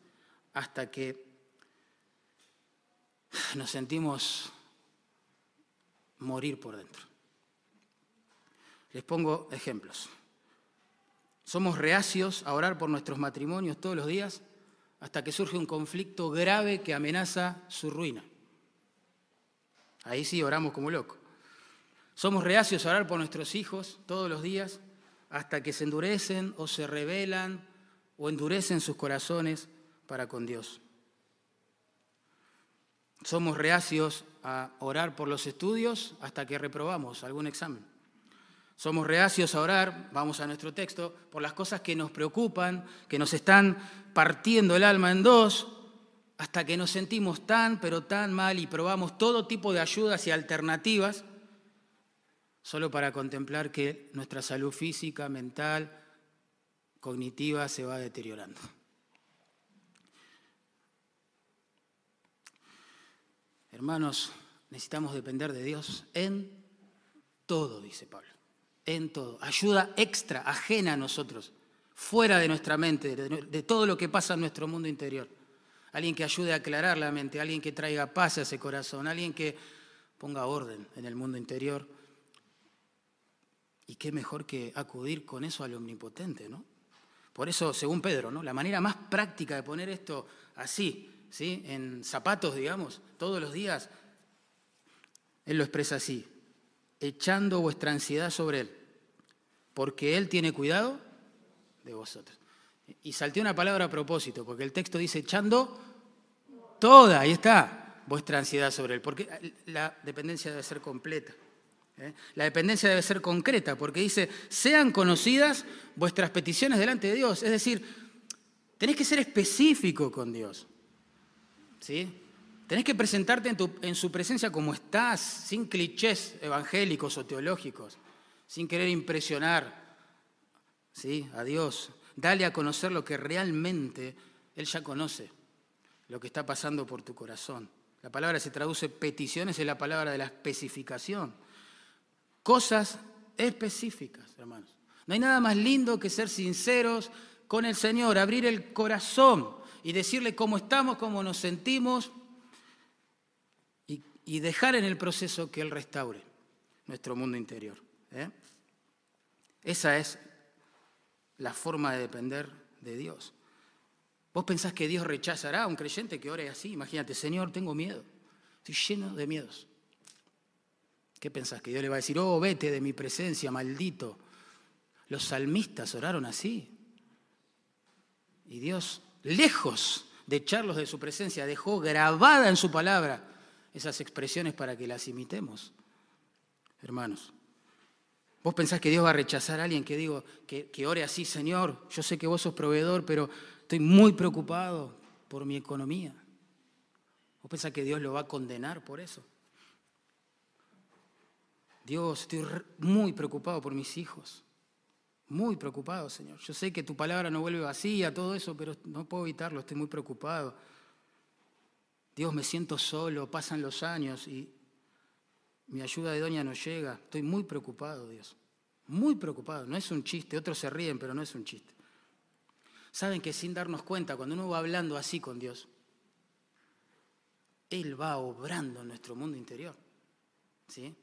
A: hasta que nos sentimos morir por dentro. Les pongo ejemplos. Somos reacios a orar por nuestros matrimonios todos los días hasta que surge un conflicto grave que amenaza su ruina. Ahí sí oramos como locos. Somos reacios a orar por nuestros hijos todos los días hasta que se endurecen o se rebelan o endurecen sus corazones para con Dios. Somos reacios a orar por los estudios hasta que reprobamos algún examen. Somos reacios a orar, vamos a nuestro texto, por las cosas que nos preocupan, que nos están partiendo el alma en dos, hasta que nos sentimos tan, pero tan mal y probamos todo tipo de ayudas y alternativas, solo para contemplar que nuestra salud física, mental, cognitiva se va deteriorando. Hermanos, necesitamos depender de Dios en todo, dice Pablo en todo. Ayuda extra, ajena a nosotros, fuera de nuestra mente, de, todo lo que pasa en nuestro mundo interior. Alguien que ayude a aclarar la mente, alguien que traiga paz a ese corazón, alguien que ponga orden en el mundo interior. Y qué mejor que acudir con eso al omnipotente, ¿no? Por eso, según Pedro, ¿no? la manera más práctica de poner esto así, ¿sí? en zapatos, digamos, todos los días, él lo expresa así, echando vuestra ansiedad sobre Él, porque Él tiene cuidado de vosotros. Y salté una palabra a propósito, porque el texto dice echando toda, ahí está, vuestra ansiedad sobre Él, porque la dependencia debe ser completa. ¿eh? La dependencia debe ser concreta, porque dice, sean conocidas vuestras peticiones delante de Dios. Es decir, tenés que ser específico con Dios. ¿Sí? Tenés que presentarte en, su presencia como estás, sin clichés evangélicos o teológicos, sin querer impresionar ¿sí? a Dios. Dale a conocer lo que realmente Él ya conoce, lo que está pasando por tu corazón. La palabra se traduce peticiones, es la palabra de la especificación. Cosas específicas, hermanos. No hay nada más lindo que ser sinceros con el Señor, abrir el corazón y decirle cómo estamos, cómo nos sentimos y, dejar en el proceso que Él restaure nuestro mundo interior. ¿Eh? Esa es la forma de depender de Dios. ¿Vos pensás que Dios rechazará a un creyente que ore así? Imagínate, Señor, tengo miedo. Estoy lleno de miedos. ¿Qué pensás? Que Dios le va a decir, oh, vete de mi presencia, maldito. Los salmistas oraron así. Y Dios, lejos de echarlos de su presencia, dejó grabada en su palabra esas expresiones para que las imitemos. Hermanos, ¿vos pensás que Dios va a rechazar a alguien que, digo, que, que ore así, Señor? Yo sé que vos sos proveedor, pero estoy muy preocupado por mi economía. ¿Vos pensás que Dios lo va a condenar por eso? Dios, estoy muy preocupado por mis hijos. Muy preocupado, Señor. Yo sé que tu palabra no vuelve vacía, todo eso, pero no puedo evitarlo, estoy muy preocupado. Dios, me siento solo, pasan los años y mi ayuda de doña no llega. Estoy muy preocupado, Dios. Muy preocupado. No es un chiste, otros se ríen, pero no es un chiste. Saben que sin darnos cuenta, cuando uno va hablando así con Dios, Él va obrando en nuestro mundo interior. ¿Sí?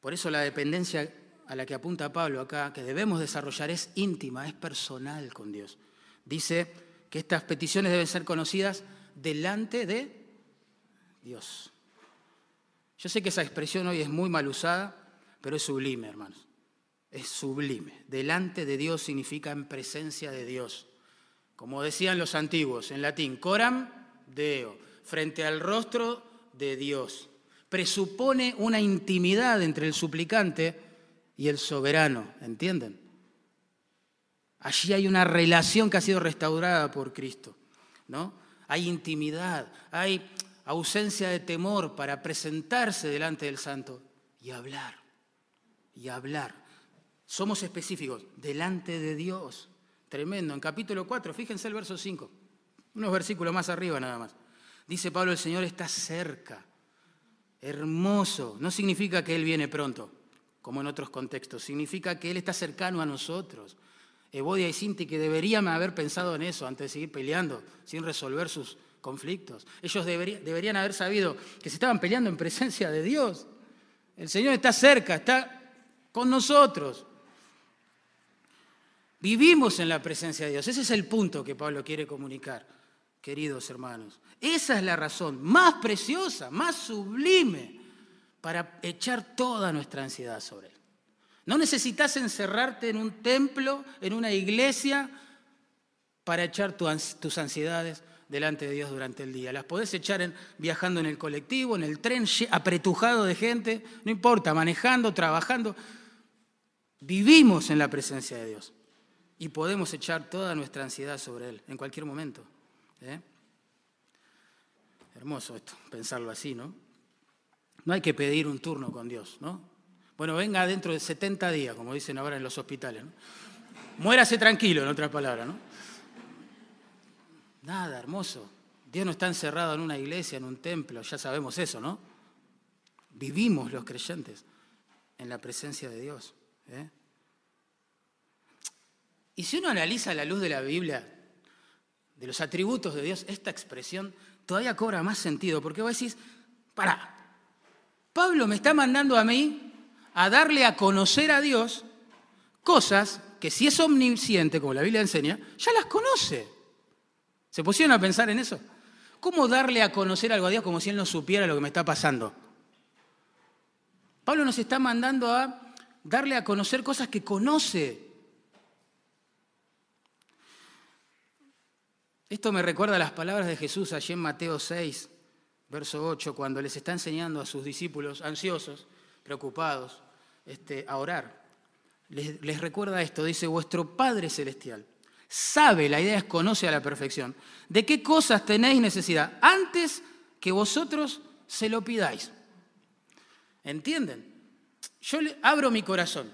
A: Por eso la dependencia a la que apunta Pablo acá, que debemos desarrollar, es íntima, es personal con Dios. Dice que estas peticiones deben ser conocidas delante de Dios. Yo sé que esa expresión hoy es muy mal usada, pero es sublime, hermanos. Es sublime. Delante de Dios significa en presencia de Dios. Como decían los antiguos en latín, coram deo, frente al rostro de Dios presupone una intimidad entre el suplicante y el soberano, ¿entienden? Allí hay una relación que ha sido restaurada por Cristo, ¿no? Hay intimidad, hay ausencia de temor para presentarse delante del santo y hablar, y hablar. Somos específicos, delante de Dios. Tremendo. En capítulo 4, fíjense el verso 5, unos versículos más arriba nada más. Dice Pablo, el Señor está cerca hermoso. No significa que Él viene pronto, como en otros contextos. Significa que Él está cercano a nosotros. Evodia y Sinti que deberían haber pensado en eso antes de seguir peleando, sin resolver sus conflictos. Ellos deberían haber sabido que se estaban peleando en presencia de Dios. El Señor está cerca, está con nosotros. Vivimos en la presencia de Dios. Ese es el punto que Pablo quiere comunicar queridos hermanos. Esa es la razón más preciosa, más sublime para echar toda nuestra ansiedad sobre Él. No necesitas encerrarte en un templo, en una iglesia, para echar tus ansiedades delante de Dios durante el día. Las podés echar en, viajando en el colectivo, en el tren apretujado de gente, no importa, manejando, trabajando. Vivimos en la presencia de Dios y podemos echar toda nuestra ansiedad sobre Él en cualquier momento. ¿Eh? Hermoso esto, pensarlo así, ¿no? No hay que pedir un turno con Dios, ¿no? Bueno, venga dentro de 70 días, como dicen ahora en los hospitales. Muérase tranquilo, en otras palabras, ¿no? Nada, hermoso. Dios no está encerrado en una iglesia, en un templo, ya sabemos eso, ¿no? Vivimos los creyentes en la presencia de Dios. ¿eh? Y si uno analiza la luz de la Biblia, de los atributos de Dios, esta expresión todavía cobra más sentido, porque vos decís, para, Pablo me está mandando a mí a darle a conocer a Dios cosas que si es omnisciente, como la Biblia enseña, ya las conoce. ¿Se pusieron a pensar en eso? ¿Cómo darle a conocer algo a Dios como si Él no supiera lo que me está pasando? Pablo nos está mandando a darle a conocer cosas que conoce. Esto me recuerda a las palabras de Jesús allí en Mateo 6, verso 8, cuando les está enseñando a sus discípulos ansiosos, preocupados, este, a orar. Les, les recuerda esto, dice, vuestro Padre Celestial sabe, la idea es conoce a la perfección, de qué cosas tenéis necesidad antes que vosotros se lo pidáis. ¿Entienden? Yo le abro mi corazón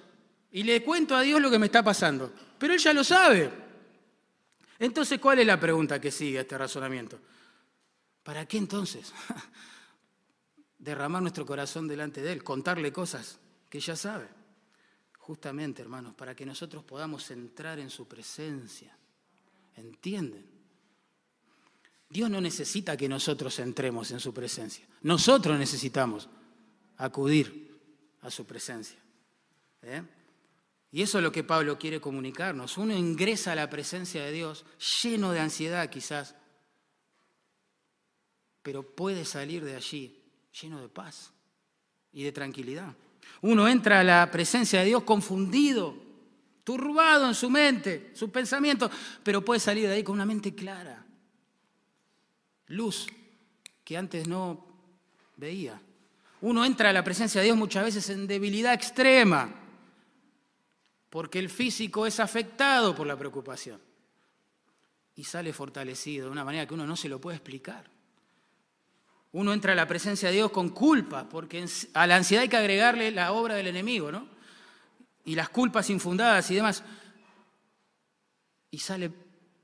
A: y le cuento a Dios lo que me está pasando, pero Él ya lo sabe. Entonces, ¿cuál es la pregunta que sigue a este razonamiento? ¿Para qué entonces? Derramar nuestro corazón delante de Él, contarle cosas que ya sabe. Justamente, hermanos, para que nosotros podamos entrar en su presencia. ¿Entienden? Dios no necesita que nosotros entremos en su presencia. Nosotros necesitamos acudir a su presencia. ¿eh? Y eso es lo que Pablo quiere comunicarnos. Uno ingresa a la presencia de Dios lleno de ansiedad quizás, pero puede salir de allí lleno de paz y de tranquilidad. Uno entra a la presencia de Dios confundido, turbado en su mente, sus pensamientos, pero puede salir de ahí con una mente clara, luz que antes no veía. Uno entra a la presencia de Dios muchas veces en debilidad extrema porque el físico es afectado por la preocupación y sale fortalecido de una manera que uno no se lo puede explicar. Uno entra a la presencia de Dios con culpa, porque a la ansiedad hay que agregarle la obra del enemigo, ¿no? Y las culpas infundadas y demás. Y sale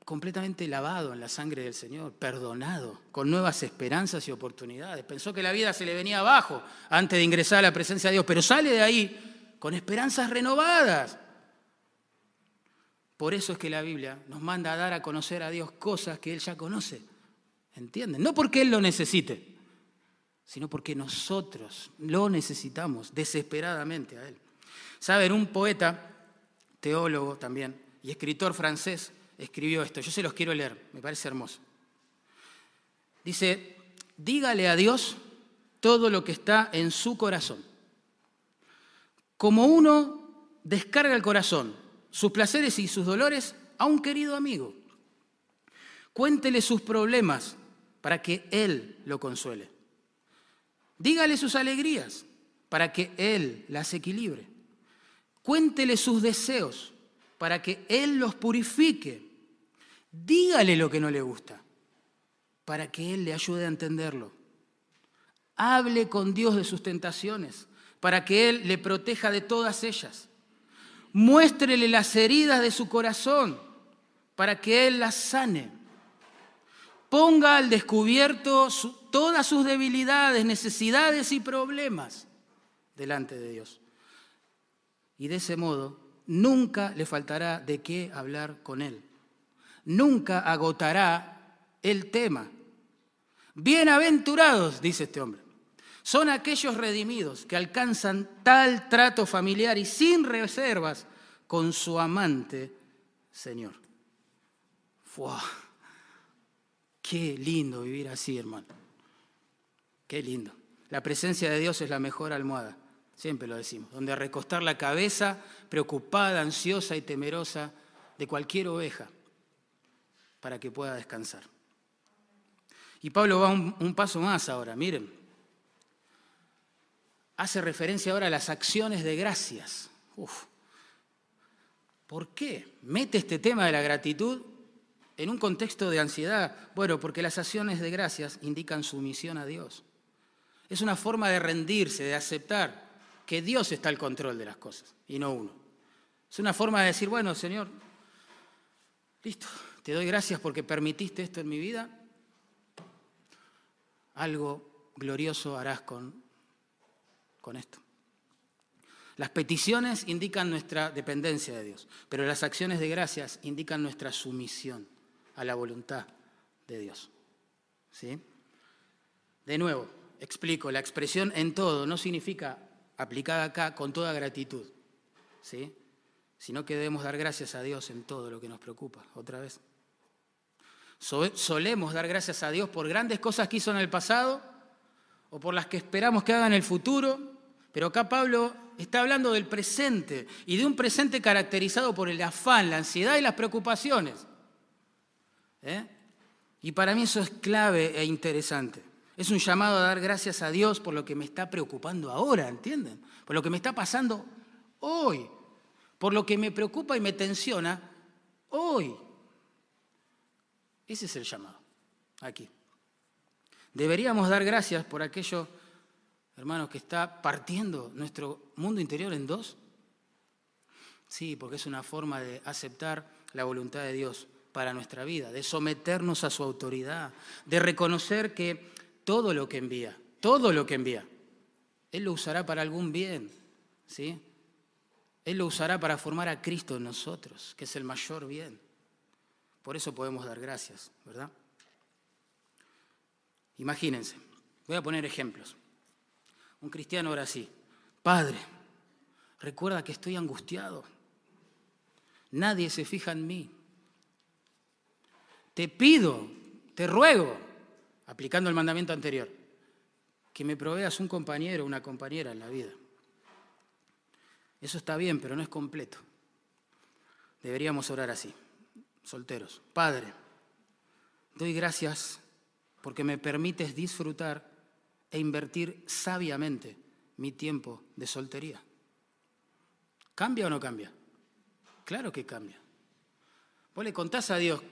A: completamente lavado en la sangre del Señor, perdonado, con nuevas esperanzas y oportunidades. Pensó que la vida se le venía abajo antes de ingresar a la presencia de Dios, pero sale de ahí con esperanzas renovadas, por eso es que la Biblia nos manda a dar a conocer a Dios cosas que Él ya conoce. ¿Entienden? No porque Él lo necesite, sino porque nosotros lo necesitamos desesperadamente a Él. Saben, un poeta, teólogo también, y escritor francés, escribió esto. Yo se los quiero leer, me parece hermoso. Dice, dígale a Dios todo lo que está en su corazón. Como uno descarga el corazón sus placeres y sus dolores a un querido amigo. Cuéntele sus problemas para que Él lo consuele. Dígale sus alegrías para que Él las equilibre. Cuéntele sus deseos para que Él los purifique. Dígale lo que no le gusta para que Él le ayude a entenderlo. Hable con Dios de sus tentaciones para que Él le proteja de todas ellas. Muéstrele las heridas de su corazón para que Él las sane. Ponga al descubierto todas sus debilidades, necesidades y problemas delante de Dios. Y de ese modo nunca le faltará de qué hablar con Él. Nunca agotará el tema. Bienaventurados, dice este hombre son aquellos redimidos que alcanzan tal trato familiar y sin reservas con su amante Señor. ¡Fua! Qué lindo vivir así, hermano. Qué lindo. La presencia de Dios es la mejor almohada, siempre lo decimos, donde recostar la cabeza preocupada, ansiosa y temerosa de cualquier oveja para que pueda descansar. Y Pablo va un, paso más ahora, miren hace referencia ahora a las acciones de gracias. ¿Por qué mete este tema de la gratitud en un contexto de ansiedad? Bueno, porque las acciones de gracias indican sumisión a Dios. Es una forma de rendirse, de aceptar que Dios está al control de las cosas y no uno. Es una forma de decir, bueno, Señor, listo, te doy gracias porque permitiste esto en mi vida. Algo glorioso harás con con esto. Las peticiones indican nuestra dependencia de Dios, pero las acciones de gracias indican nuestra sumisión a la voluntad de Dios. ¿Sí? De nuevo, explico, la expresión en todo no significa aplicada acá con toda gratitud, ¿sí? sino que debemos dar gracias a Dios en todo lo que nos preocupa, otra vez. Solemos dar gracias a Dios por grandes cosas que hizo en el pasado o por las que esperamos que haga en el futuro pero acá Pablo está hablando del presente y de un presente caracterizado por el afán, la ansiedad y las preocupaciones. ¿Eh? Y para mí eso es clave e interesante. Es un llamado a dar gracias a Dios por lo que me está preocupando ahora, ¿entienden? Por lo que me está pasando hoy, por lo que me preocupa y me tensiona hoy. Ese es el llamado, aquí. Deberíamos dar gracias por aquello hermanos, que está partiendo nuestro mundo interior en dos? Sí, porque es una forma de aceptar la voluntad de Dios para nuestra vida, de someternos a su autoridad, de reconocer que todo lo que envía, todo lo que envía, Él lo usará para algún bien, ¿sí? Él lo usará para formar a Cristo en nosotros, que es el mayor bien. Por eso podemos dar gracias, ¿verdad? Imagínense, voy a poner ejemplos. Un cristiano ahora sí, Padre, recuerda que estoy angustiado. Nadie se fija en mí. Te pido, te ruego, aplicando el mandamiento anterior, que me proveas un compañero o una compañera en la vida. Eso está bien, pero no es completo. Deberíamos orar así, solteros. Padre, doy gracias porque me permites disfrutar e invertir sabiamente mi tiempo de soltería. ¿Cambia o no cambia? Claro que cambia. Vos le contás a Dios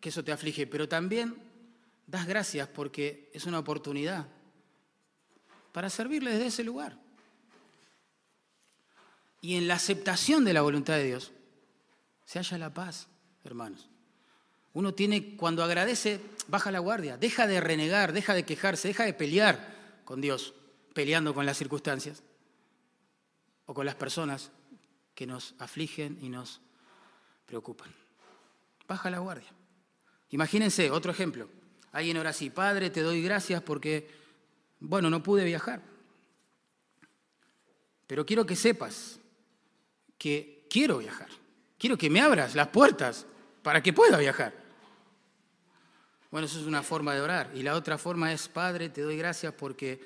A: que eso te aflige, pero también das gracias porque es una oportunidad para servirle desde ese lugar. Y en la aceptación de la voluntad de Dios se halla la paz, hermanos. Uno tiene, cuando agradece, baja la guardia, deja de renegar, deja de quejarse, deja de pelear con Dios, peleando con las circunstancias o con las personas que nos afligen y nos preocupan. Baja la guardia. Imagínense, otro ejemplo. Alguien ahora sí, Padre, te doy gracias porque, bueno, no pude viajar. Pero quiero que sepas que quiero viajar. Quiero que me abras las puertas para que pueda viajar. Bueno, eso es una forma de orar. Y la otra forma es, Padre, te doy gracias porque,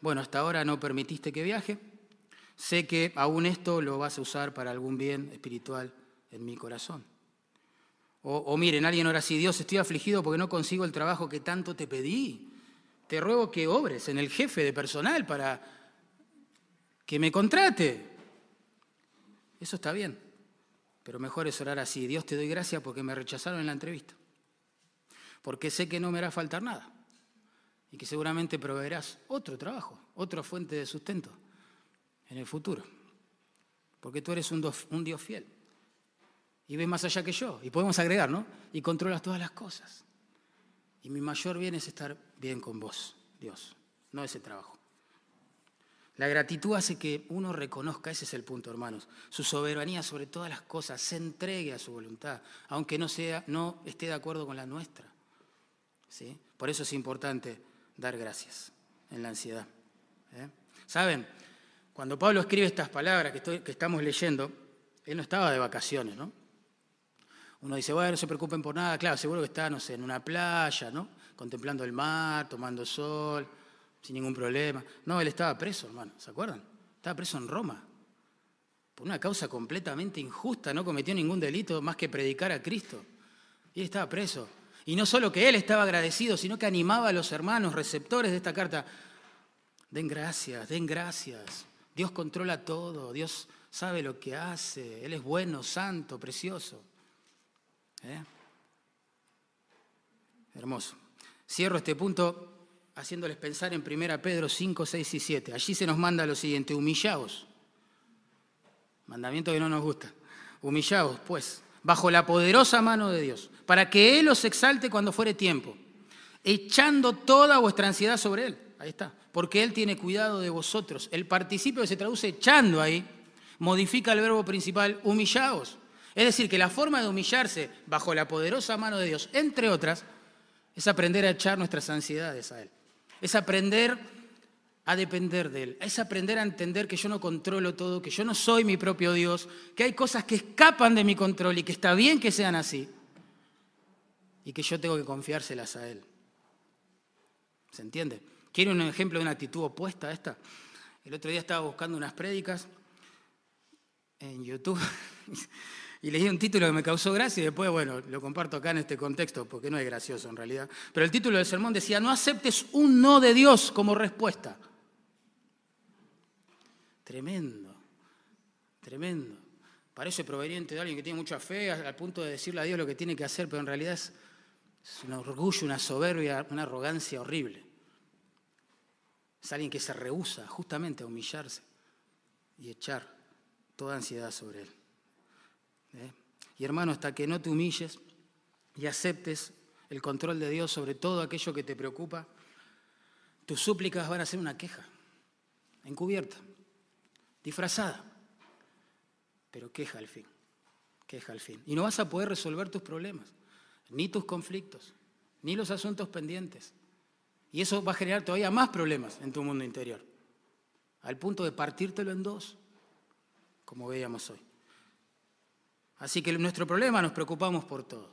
A: bueno, hasta ahora no permitiste que viaje. Sé que aún esto lo vas a usar para algún bien espiritual en mi corazón. O, miren, alguien ahora sí, Dios, estoy afligido porque no consigo el trabajo que tanto te pedí. Te ruego que obres en el jefe de personal para que me contrate. Eso está bien, pero mejor es orar así. Dios te doy gracias porque me rechazaron en la entrevista. Porque sé que no me hará faltar nada y que seguramente proveerás otro trabajo, otra fuente de sustento en el futuro. Porque tú eres un Dios fiel y ves más allá que yo. Y podemos agregar, ¿no? Y controlas todas las cosas. Y mi mayor bien es estar bien con vos, Dios, no ese trabajo. La gratitud hace que uno reconozca, ese es el punto, hermanos, su soberanía sobre todas las cosas, se entregue a su voluntad, aunque no, sea, no esté de acuerdo con la nuestra. ¿Sí? Por eso es importante dar gracias en la ansiedad. ¿eh? ¿Saben? Cuando Pablo escribe estas palabras que, que estamos leyendo, él no estaba de vacaciones, ¿no? Uno dice, bueno, no se preocupen por nada. Claro, seguro que está, no sé, en una playa, ¿no? Contemplando el mar, tomando sol, sin ningún problema. No, él estaba preso, hermano, ¿se acuerdan? Estaba preso en Roma. Por una causa completamente injusta, no cometió ningún delito más que predicar a Cristo. Y él estaba preso. Y no solo que él estaba agradecido, sino que animaba a los hermanos receptores de esta carta. Den gracias, den gracias. Dios controla todo, Dios sabe lo que hace, Él es bueno, santo, precioso. ¿Eh? Hermoso. Cierro este punto haciéndoles pensar en 1 Pedro 5, 6 y 7. Allí se nos manda lo siguiente, humillaos. Mandamiento que no nos gusta. Humillaos, pues, bajo la poderosa mano de Dios, para que Él os exalte cuando fuere tiempo, echando toda vuestra ansiedad sobre Él. Ahí está. Porque Él tiene cuidado de vosotros. El participio que se traduce echando ahí modifica el verbo principal, humillaos. Es decir, que la forma de humillarse bajo la poderosa mano de Dios, entre otras, es aprender a echar nuestras ansiedades a Él. Es aprender a depender de Él. Es aprender a entender que yo no controlo todo, que yo no soy mi propio Dios, que hay cosas que escapan de mi control y que está bien que sean así. Y que yo tengo que confiárselas a Él. ¿Se entiende? ¿Quiere un ejemplo de una actitud opuesta a esta? El otro día estaba buscando unas prédicas en YouTube y leí un título que me causó gracia y después, bueno, lo comparto acá en este contexto porque no es gracioso en realidad. Pero el título del sermón decía, no aceptes un no de Dios como respuesta. Tremendo, tremendo. Parece proveniente de alguien que tiene mucha fe al punto de decirle a Dios lo que tiene que hacer, pero en realidad es, es un orgullo, una soberbia, una arrogancia horrible. Es alguien que se rehúsa justamente a humillarse y echar toda ansiedad sobre él. ¿Eh? Y hermano, hasta que no te humilles, y aceptes el control de Dios sobre todo aquello que te preocupa, tus súplicas van a ser una queja, encubierta, disfrazada, pero queja al fin, queja al fin. Y no vas a poder resolver tus problemas, ni tus conflictos, ni los asuntos pendientes. Y eso va a generar todavía más problemas en tu mundo interior, al punto de partírtelo en dos, como veíamos hoy. Así que nuestro problema nos preocupamos por todo.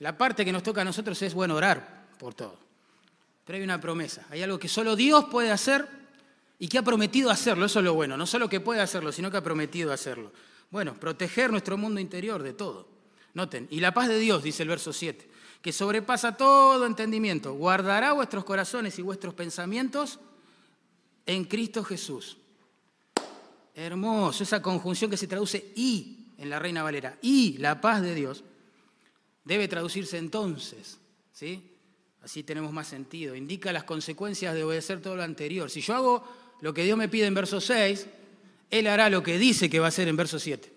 A: La parte que nos toca a nosotros es, bueno, orar por todo. Pero hay una promesa, hay algo que solo Dios puede hacer y que ha prometido hacerlo, eso es lo bueno, no solo que puede hacerlo, sino que ha prometido hacerlo. Bueno, proteger nuestro mundo interior de todo. Noten, y la paz de Dios, dice el verso 7, que sobrepasa todo entendimiento, guardará vuestros corazones y vuestros pensamientos en Cristo Jesús. Hermoso, esa conjunción que se traduce y en la Reina Valera, y la paz de Dios, debe traducirse entonces, ¿sí? Así tenemos más sentido. Indica las consecuencias de obedecer todo lo anterior. Si yo hago lo que Dios me pide en verso 6, Él hará lo que dice que va a hacer en verso 7.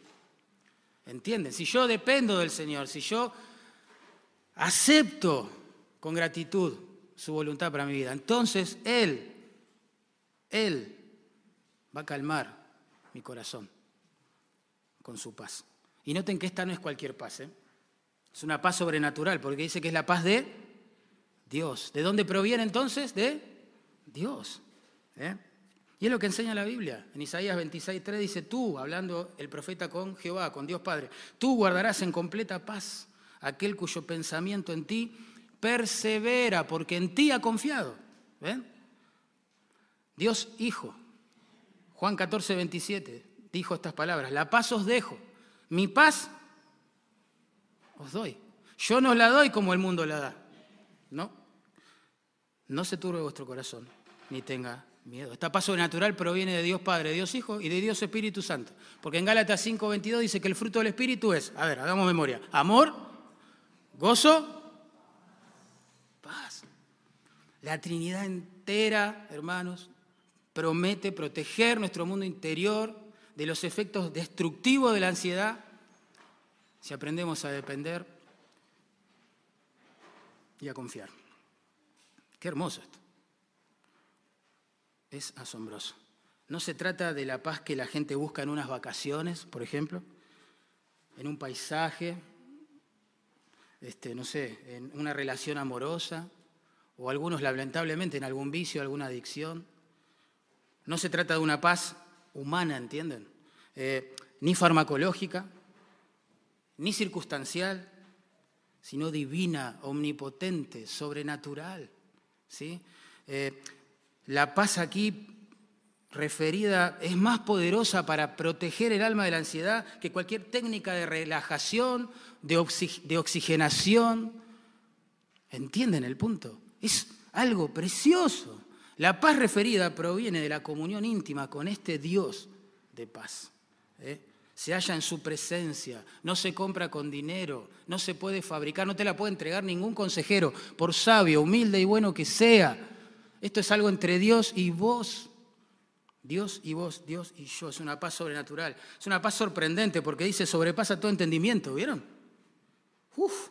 A: ¿Entienden? Si yo dependo del Señor, si yo acepto con gratitud su voluntad para mi vida, entonces Él, Él va a calmar mi corazón con su paz. Y noten que esta no es cualquier paz, ¿eh? es una paz sobrenatural, porque dice que es la paz de Dios. ¿De dónde proviene entonces? De Dios. ¿eh? Y es lo que enseña la Biblia. En Isaías 26.3 dice, tú, hablando el profeta con Jehová, con Dios Padre, tú guardarás en completa paz aquel cuyo pensamiento en ti persevera, porque en ti ha confiado. ¿Ven? Dios Hijo, Juan 14, 27, dijo estas palabras, la paz os dejo, mi paz os doy. Yo no la doy como el mundo la da. No, no se turbe vuestro corazón, ni tenga miedo. Esta paz sobrenatural proviene de Dios Padre, Dios Hijo y de Dios Espíritu Santo. Porque en Gálatas 5:22 dice que el fruto del Espíritu es, a ver, hagamos memoria, amor, gozo, paz. La Trinidad entera, hermanos, promete proteger nuestro mundo interior de los efectos destructivos de la ansiedad si aprendemos a depender y a confiar. Qué hermoso esto. Es asombroso. No se trata de la paz que la gente busca en unas vacaciones, por ejemplo, en un paisaje, este, no sé, en una relación amorosa, o algunos lamentablemente en algún vicio, alguna adicción. No se trata de una paz humana, ¿entienden? Eh, ni farmacológica, ni circunstancial, sino divina, omnipotente, sobrenatural. ¿sí? Eh, la paz aquí referida es más poderosa para proteger el alma de la ansiedad que cualquier técnica de relajación, de, oxigenación. ¿Entienden el punto? Es algo precioso. La paz referida proviene de la comunión íntima con este Dios de paz. ¿eh? Se halla en su presencia, no se compra con dinero, no se puede fabricar, no te la puede entregar ningún consejero, por sabio, humilde y bueno que sea. Esto es algo entre Dios y vos. Dios y vos, Dios y yo. Es una paz sobrenatural. Es una paz sorprendente porque dice sobrepasa todo entendimiento, ¿vieron? Uf.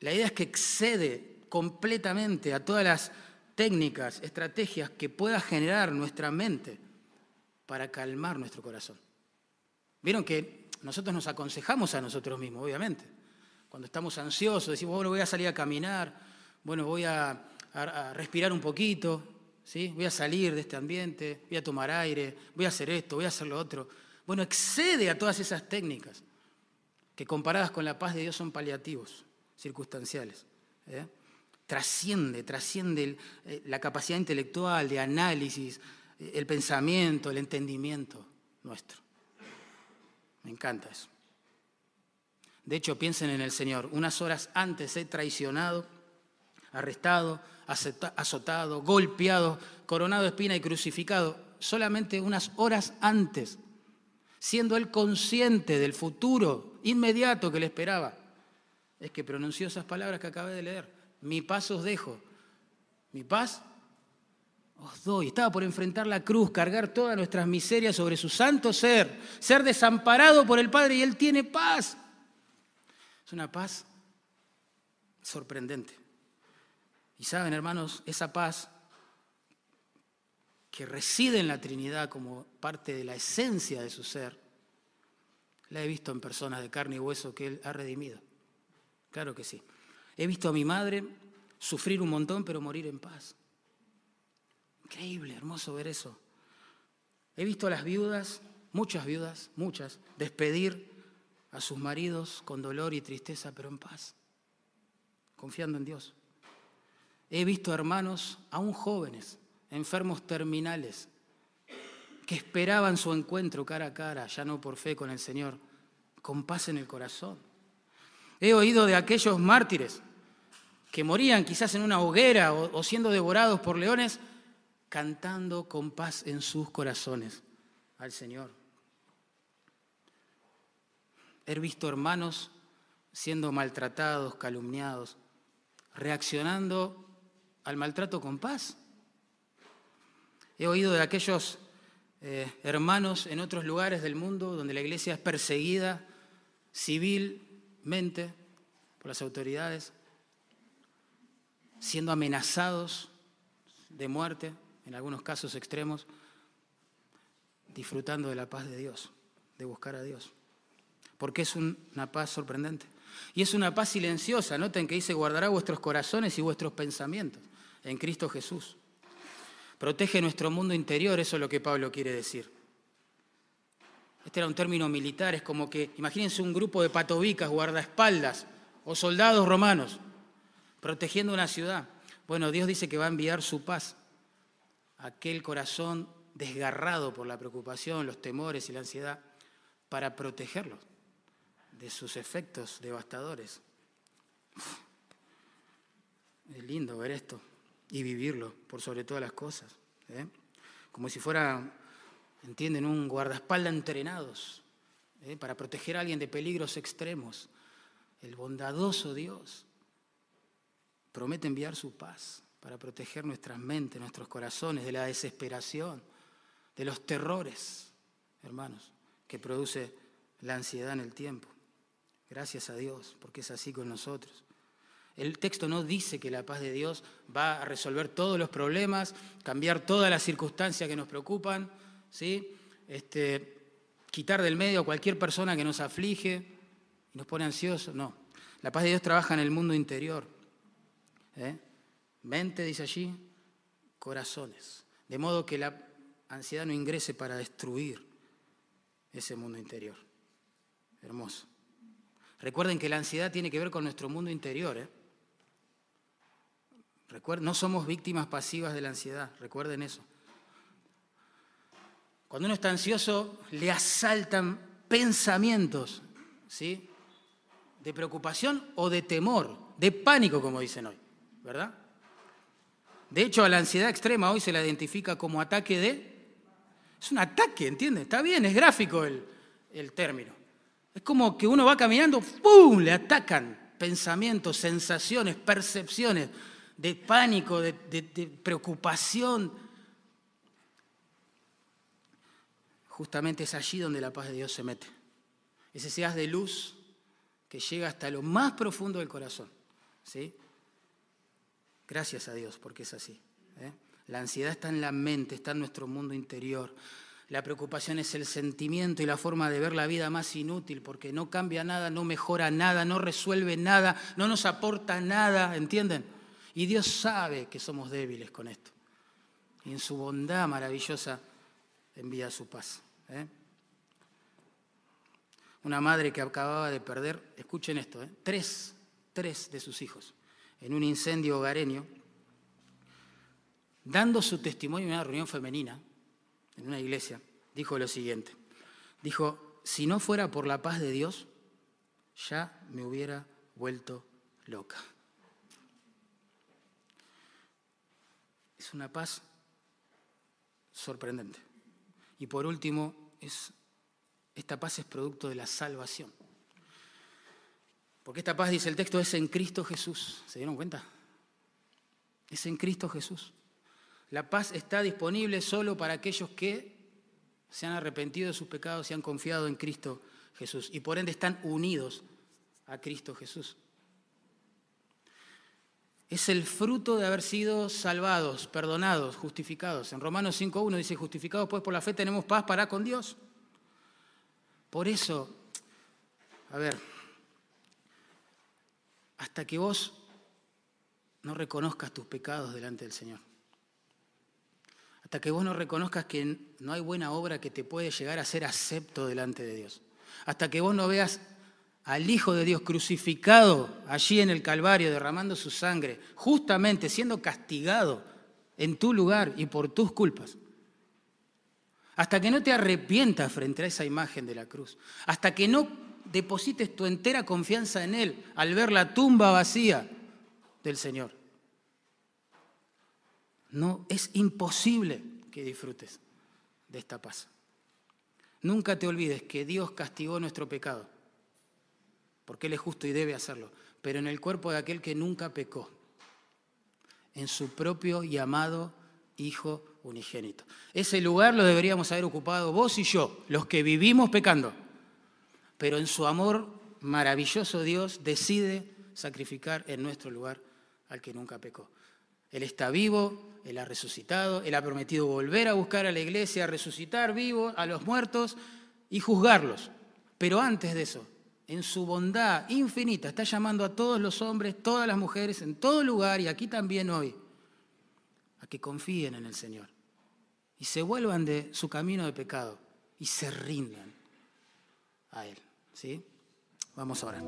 A: La idea es que excede completamente a todas las técnicas, estrategias que pueda generar nuestra mente para calmar nuestro corazón. Vieron que nosotros nos aconsejamos a nosotros mismos, obviamente. Cuando estamos ansiosos, decimos, bueno, voy a salir a caminar, bueno, voy a, respirar un poquito, ¿sí? voy a salir de este ambiente, voy a tomar aire, voy a hacer esto, voy a hacer lo otro. Bueno, excede a todas esas técnicas que comparadas con la paz de Dios son paliativos, circunstanciales. ¿eh? Trasciende, trasciende eh, la capacidad intelectual de análisis, eh, el pensamiento, el entendimiento nuestro. Me encanta eso. De hecho, piensen en el Señor. Unas horas antes he traicionado, arrestado, azotado, golpeado, coronado de espina y crucificado. Solamente unas horas antes, siendo él consciente del futuro inmediato que le esperaba, es que pronunció esas palabras que acabé de leer mi paz os dejo, mi paz os doy. Estaba por enfrentar la cruz, cargar todas nuestras miserias sobre su santo ser, ser desamparado por el Padre y Él tiene paz. Es una paz Sorprendente. Y saben, hermanos, esa paz que reside en la Trinidad como parte de la esencia de su ser, la he visto en personas de carne y hueso que Él ha redimido. Claro que sí. He visto a mi madre sufrir un montón, pero morir en paz. Increíble, hermoso ver eso. He visto a las viudas, muchas viudas, muchas, despedir a sus maridos con dolor y tristeza, pero en paz, confiando en Dios. He visto hermanos, aún jóvenes, enfermos terminales, que esperaban su encuentro cara a cara, ya no por fe con el Señor, con paz en el corazón. He oído de aquellos mártires que morían quizás en una hoguera o, siendo devorados por leones, cantando con paz en sus corazones al Señor. He visto hermanos siendo maltratados, calumniados, reaccionando al maltrato con paz. He oído de aquellos eh, hermanos en otros lugares del mundo donde la iglesia es perseguida civilmente por las autoridades, siendo amenazados de muerte, en algunos casos extremos, disfrutando de la paz de Dios, de buscar a Dios. Porque es una paz sorprendente. Y es una paz silenciosa. Noten que dice, guardará vuestros corazones y vuestros pensamientos en Cristo Jesús. Protege nuestro mundo interior, eso es lo que Pablo quiere decir. Este era un término militar, es como que, imagínense un grupo de patobicas, guardaespaldas o soldados romanos protegiendo una ciudad. Bueno, Dios dice que va a enviar su paz a aquel corazón desgarrado por la preocupación, los temores y la ansiedad, para protegerlos de sus efectos devastadores. Es lindo ver esto y vivirlo por sobre todas las cosas. ¿eh? Como si fuera, entienden, un guardaespaldas entrenados ¿eh? para proteger a alguien de peligros extremos. El bondadoso Dios promete enviar su paz para proteger nuestras mentes, nuestros corazones de la desesperación, de los terrores, hermanos, que produce la ansiedad en el tiempo. Gracias a Dios, porque es así con nosotros. El texto no dice que la paz de Dios va a resolver todos los problemas, cambiar todas las circunstancias que nos preocupan, ¿sí? este, quitar del medio a cualquier persona que nos aflige y nos pone ansiosos. No, la paz de Dios trabaja en el mundo interior. ¿eh? Mente, dice allí, corazones. De modo que la ansiedad no ingrese para destruir ese mundo interior. Hermoso. Recuerden que la ansiedad tiene que ver con nuestro mundo interior. ¿eh? Recuerden, no somos víctimas pasivas de la ansiedad, recuerden eso. Cuando uno está ansioso, le asaltan pensamientos, ¿sí? De preocupación o de temor, de pánico, como dicen hoy. ¿verdad? De hecho, a la ansiedad extrema hoy se la identifica como ataque de... Es un ataque, ¿entiendes? Está bien, es gráfico el, término. Es como que uno va caminando, ¡pum! Le atacan pensamientos, sensaciones, percepciones de pánico, de, de preocupación. Justamente es allí donde la paz de Dios se mete. Ese haz de luz que llega hasta lo más profundo del corazón. ¿sí? Gracias a Dios, porque es así. ¿eh? La ansiedad está en la mente, está en nuestro mundo interior. La preocupación es el sentimiento y la forma de ver la vida más inútil, porque no cambia nada, no mejora nada, no resuelve nada, no nos aporta nada, ¿entienden? Y Dios sabe que somos débiles con esto. Y en su bondad maravillosa envía su paz. ¿eh? Una madre que acababa de perder, escuchen esto, ¿eh? tres, tres de sus hijos en un incendio hogareño, dando su testimonio en una reunión femenina, en una iglesia, dijo lo siguiente. Dijo, si no fuera por la paz de Dios, ya me hubiera vuelto loca. Es una paz sorprendente. Y por último, es, esta paz es producto de la salvación. Porque esta paz, dice el texto, es en Cristo Jesús. ¿Se dieron cuenta? Es en Cristo Jesús. La paz está disponible solo para aquellos que se han arrepentido de sus pecados y han confiado en Cristo Jesús. Y por ende están unidos a Cristo Jesús. Es el fruto de haber sido salvados, perdonados, justificados. En Romanos 5.1 dice, justificados pues por la fe tenemos paz para con Dios. Por eso, a ver, hasta que vos no reconozcas tus pecados delante del Señor, hasta que vos no reconozcas que no hay buena obra que te puede llegar a ser acepto delante de Dios, hasta que vos no veas al Hijo de Dios crucificado allí en el Calvario, derramando su sangre, justamente siendo castigado en tu lugar y por tus culpas. Hasta que no te arrepientas frente a esa imagen de la cruz. Hasta que no deposites tu entera confianza en Él al ver la tumba vacía del Señor. No, es imposible que disfrutes de esta paz. Nunca te olvides que Dios castigó nuestro pecado porque Él es justo y debe hacerlo, pero en el cuerpo de aquel que nunca pecó, en su propio y amado Hijo unigénito. Ese lugar lo deberíamos haber ocupado vos y yo, los que vivimos pecando, pero en su amor maravilloso Dios decide sacrificar en nuestro lugar al que nunca pecó. Él está vivo, Él ha resucitado, Él ha prometido volver a buscar a la iglesia, a resucitar vivos a los muertos y juzgarlos. Pero antes de eso, en su bondad infinita, está llamando a todos los hombres, todas las mujeres, en todo lugar y aquí también hoy, a que confíen en el Señor y se vuelvan de su camino de pecado y se rindan a Él. ¿Sí? Vamos ahora.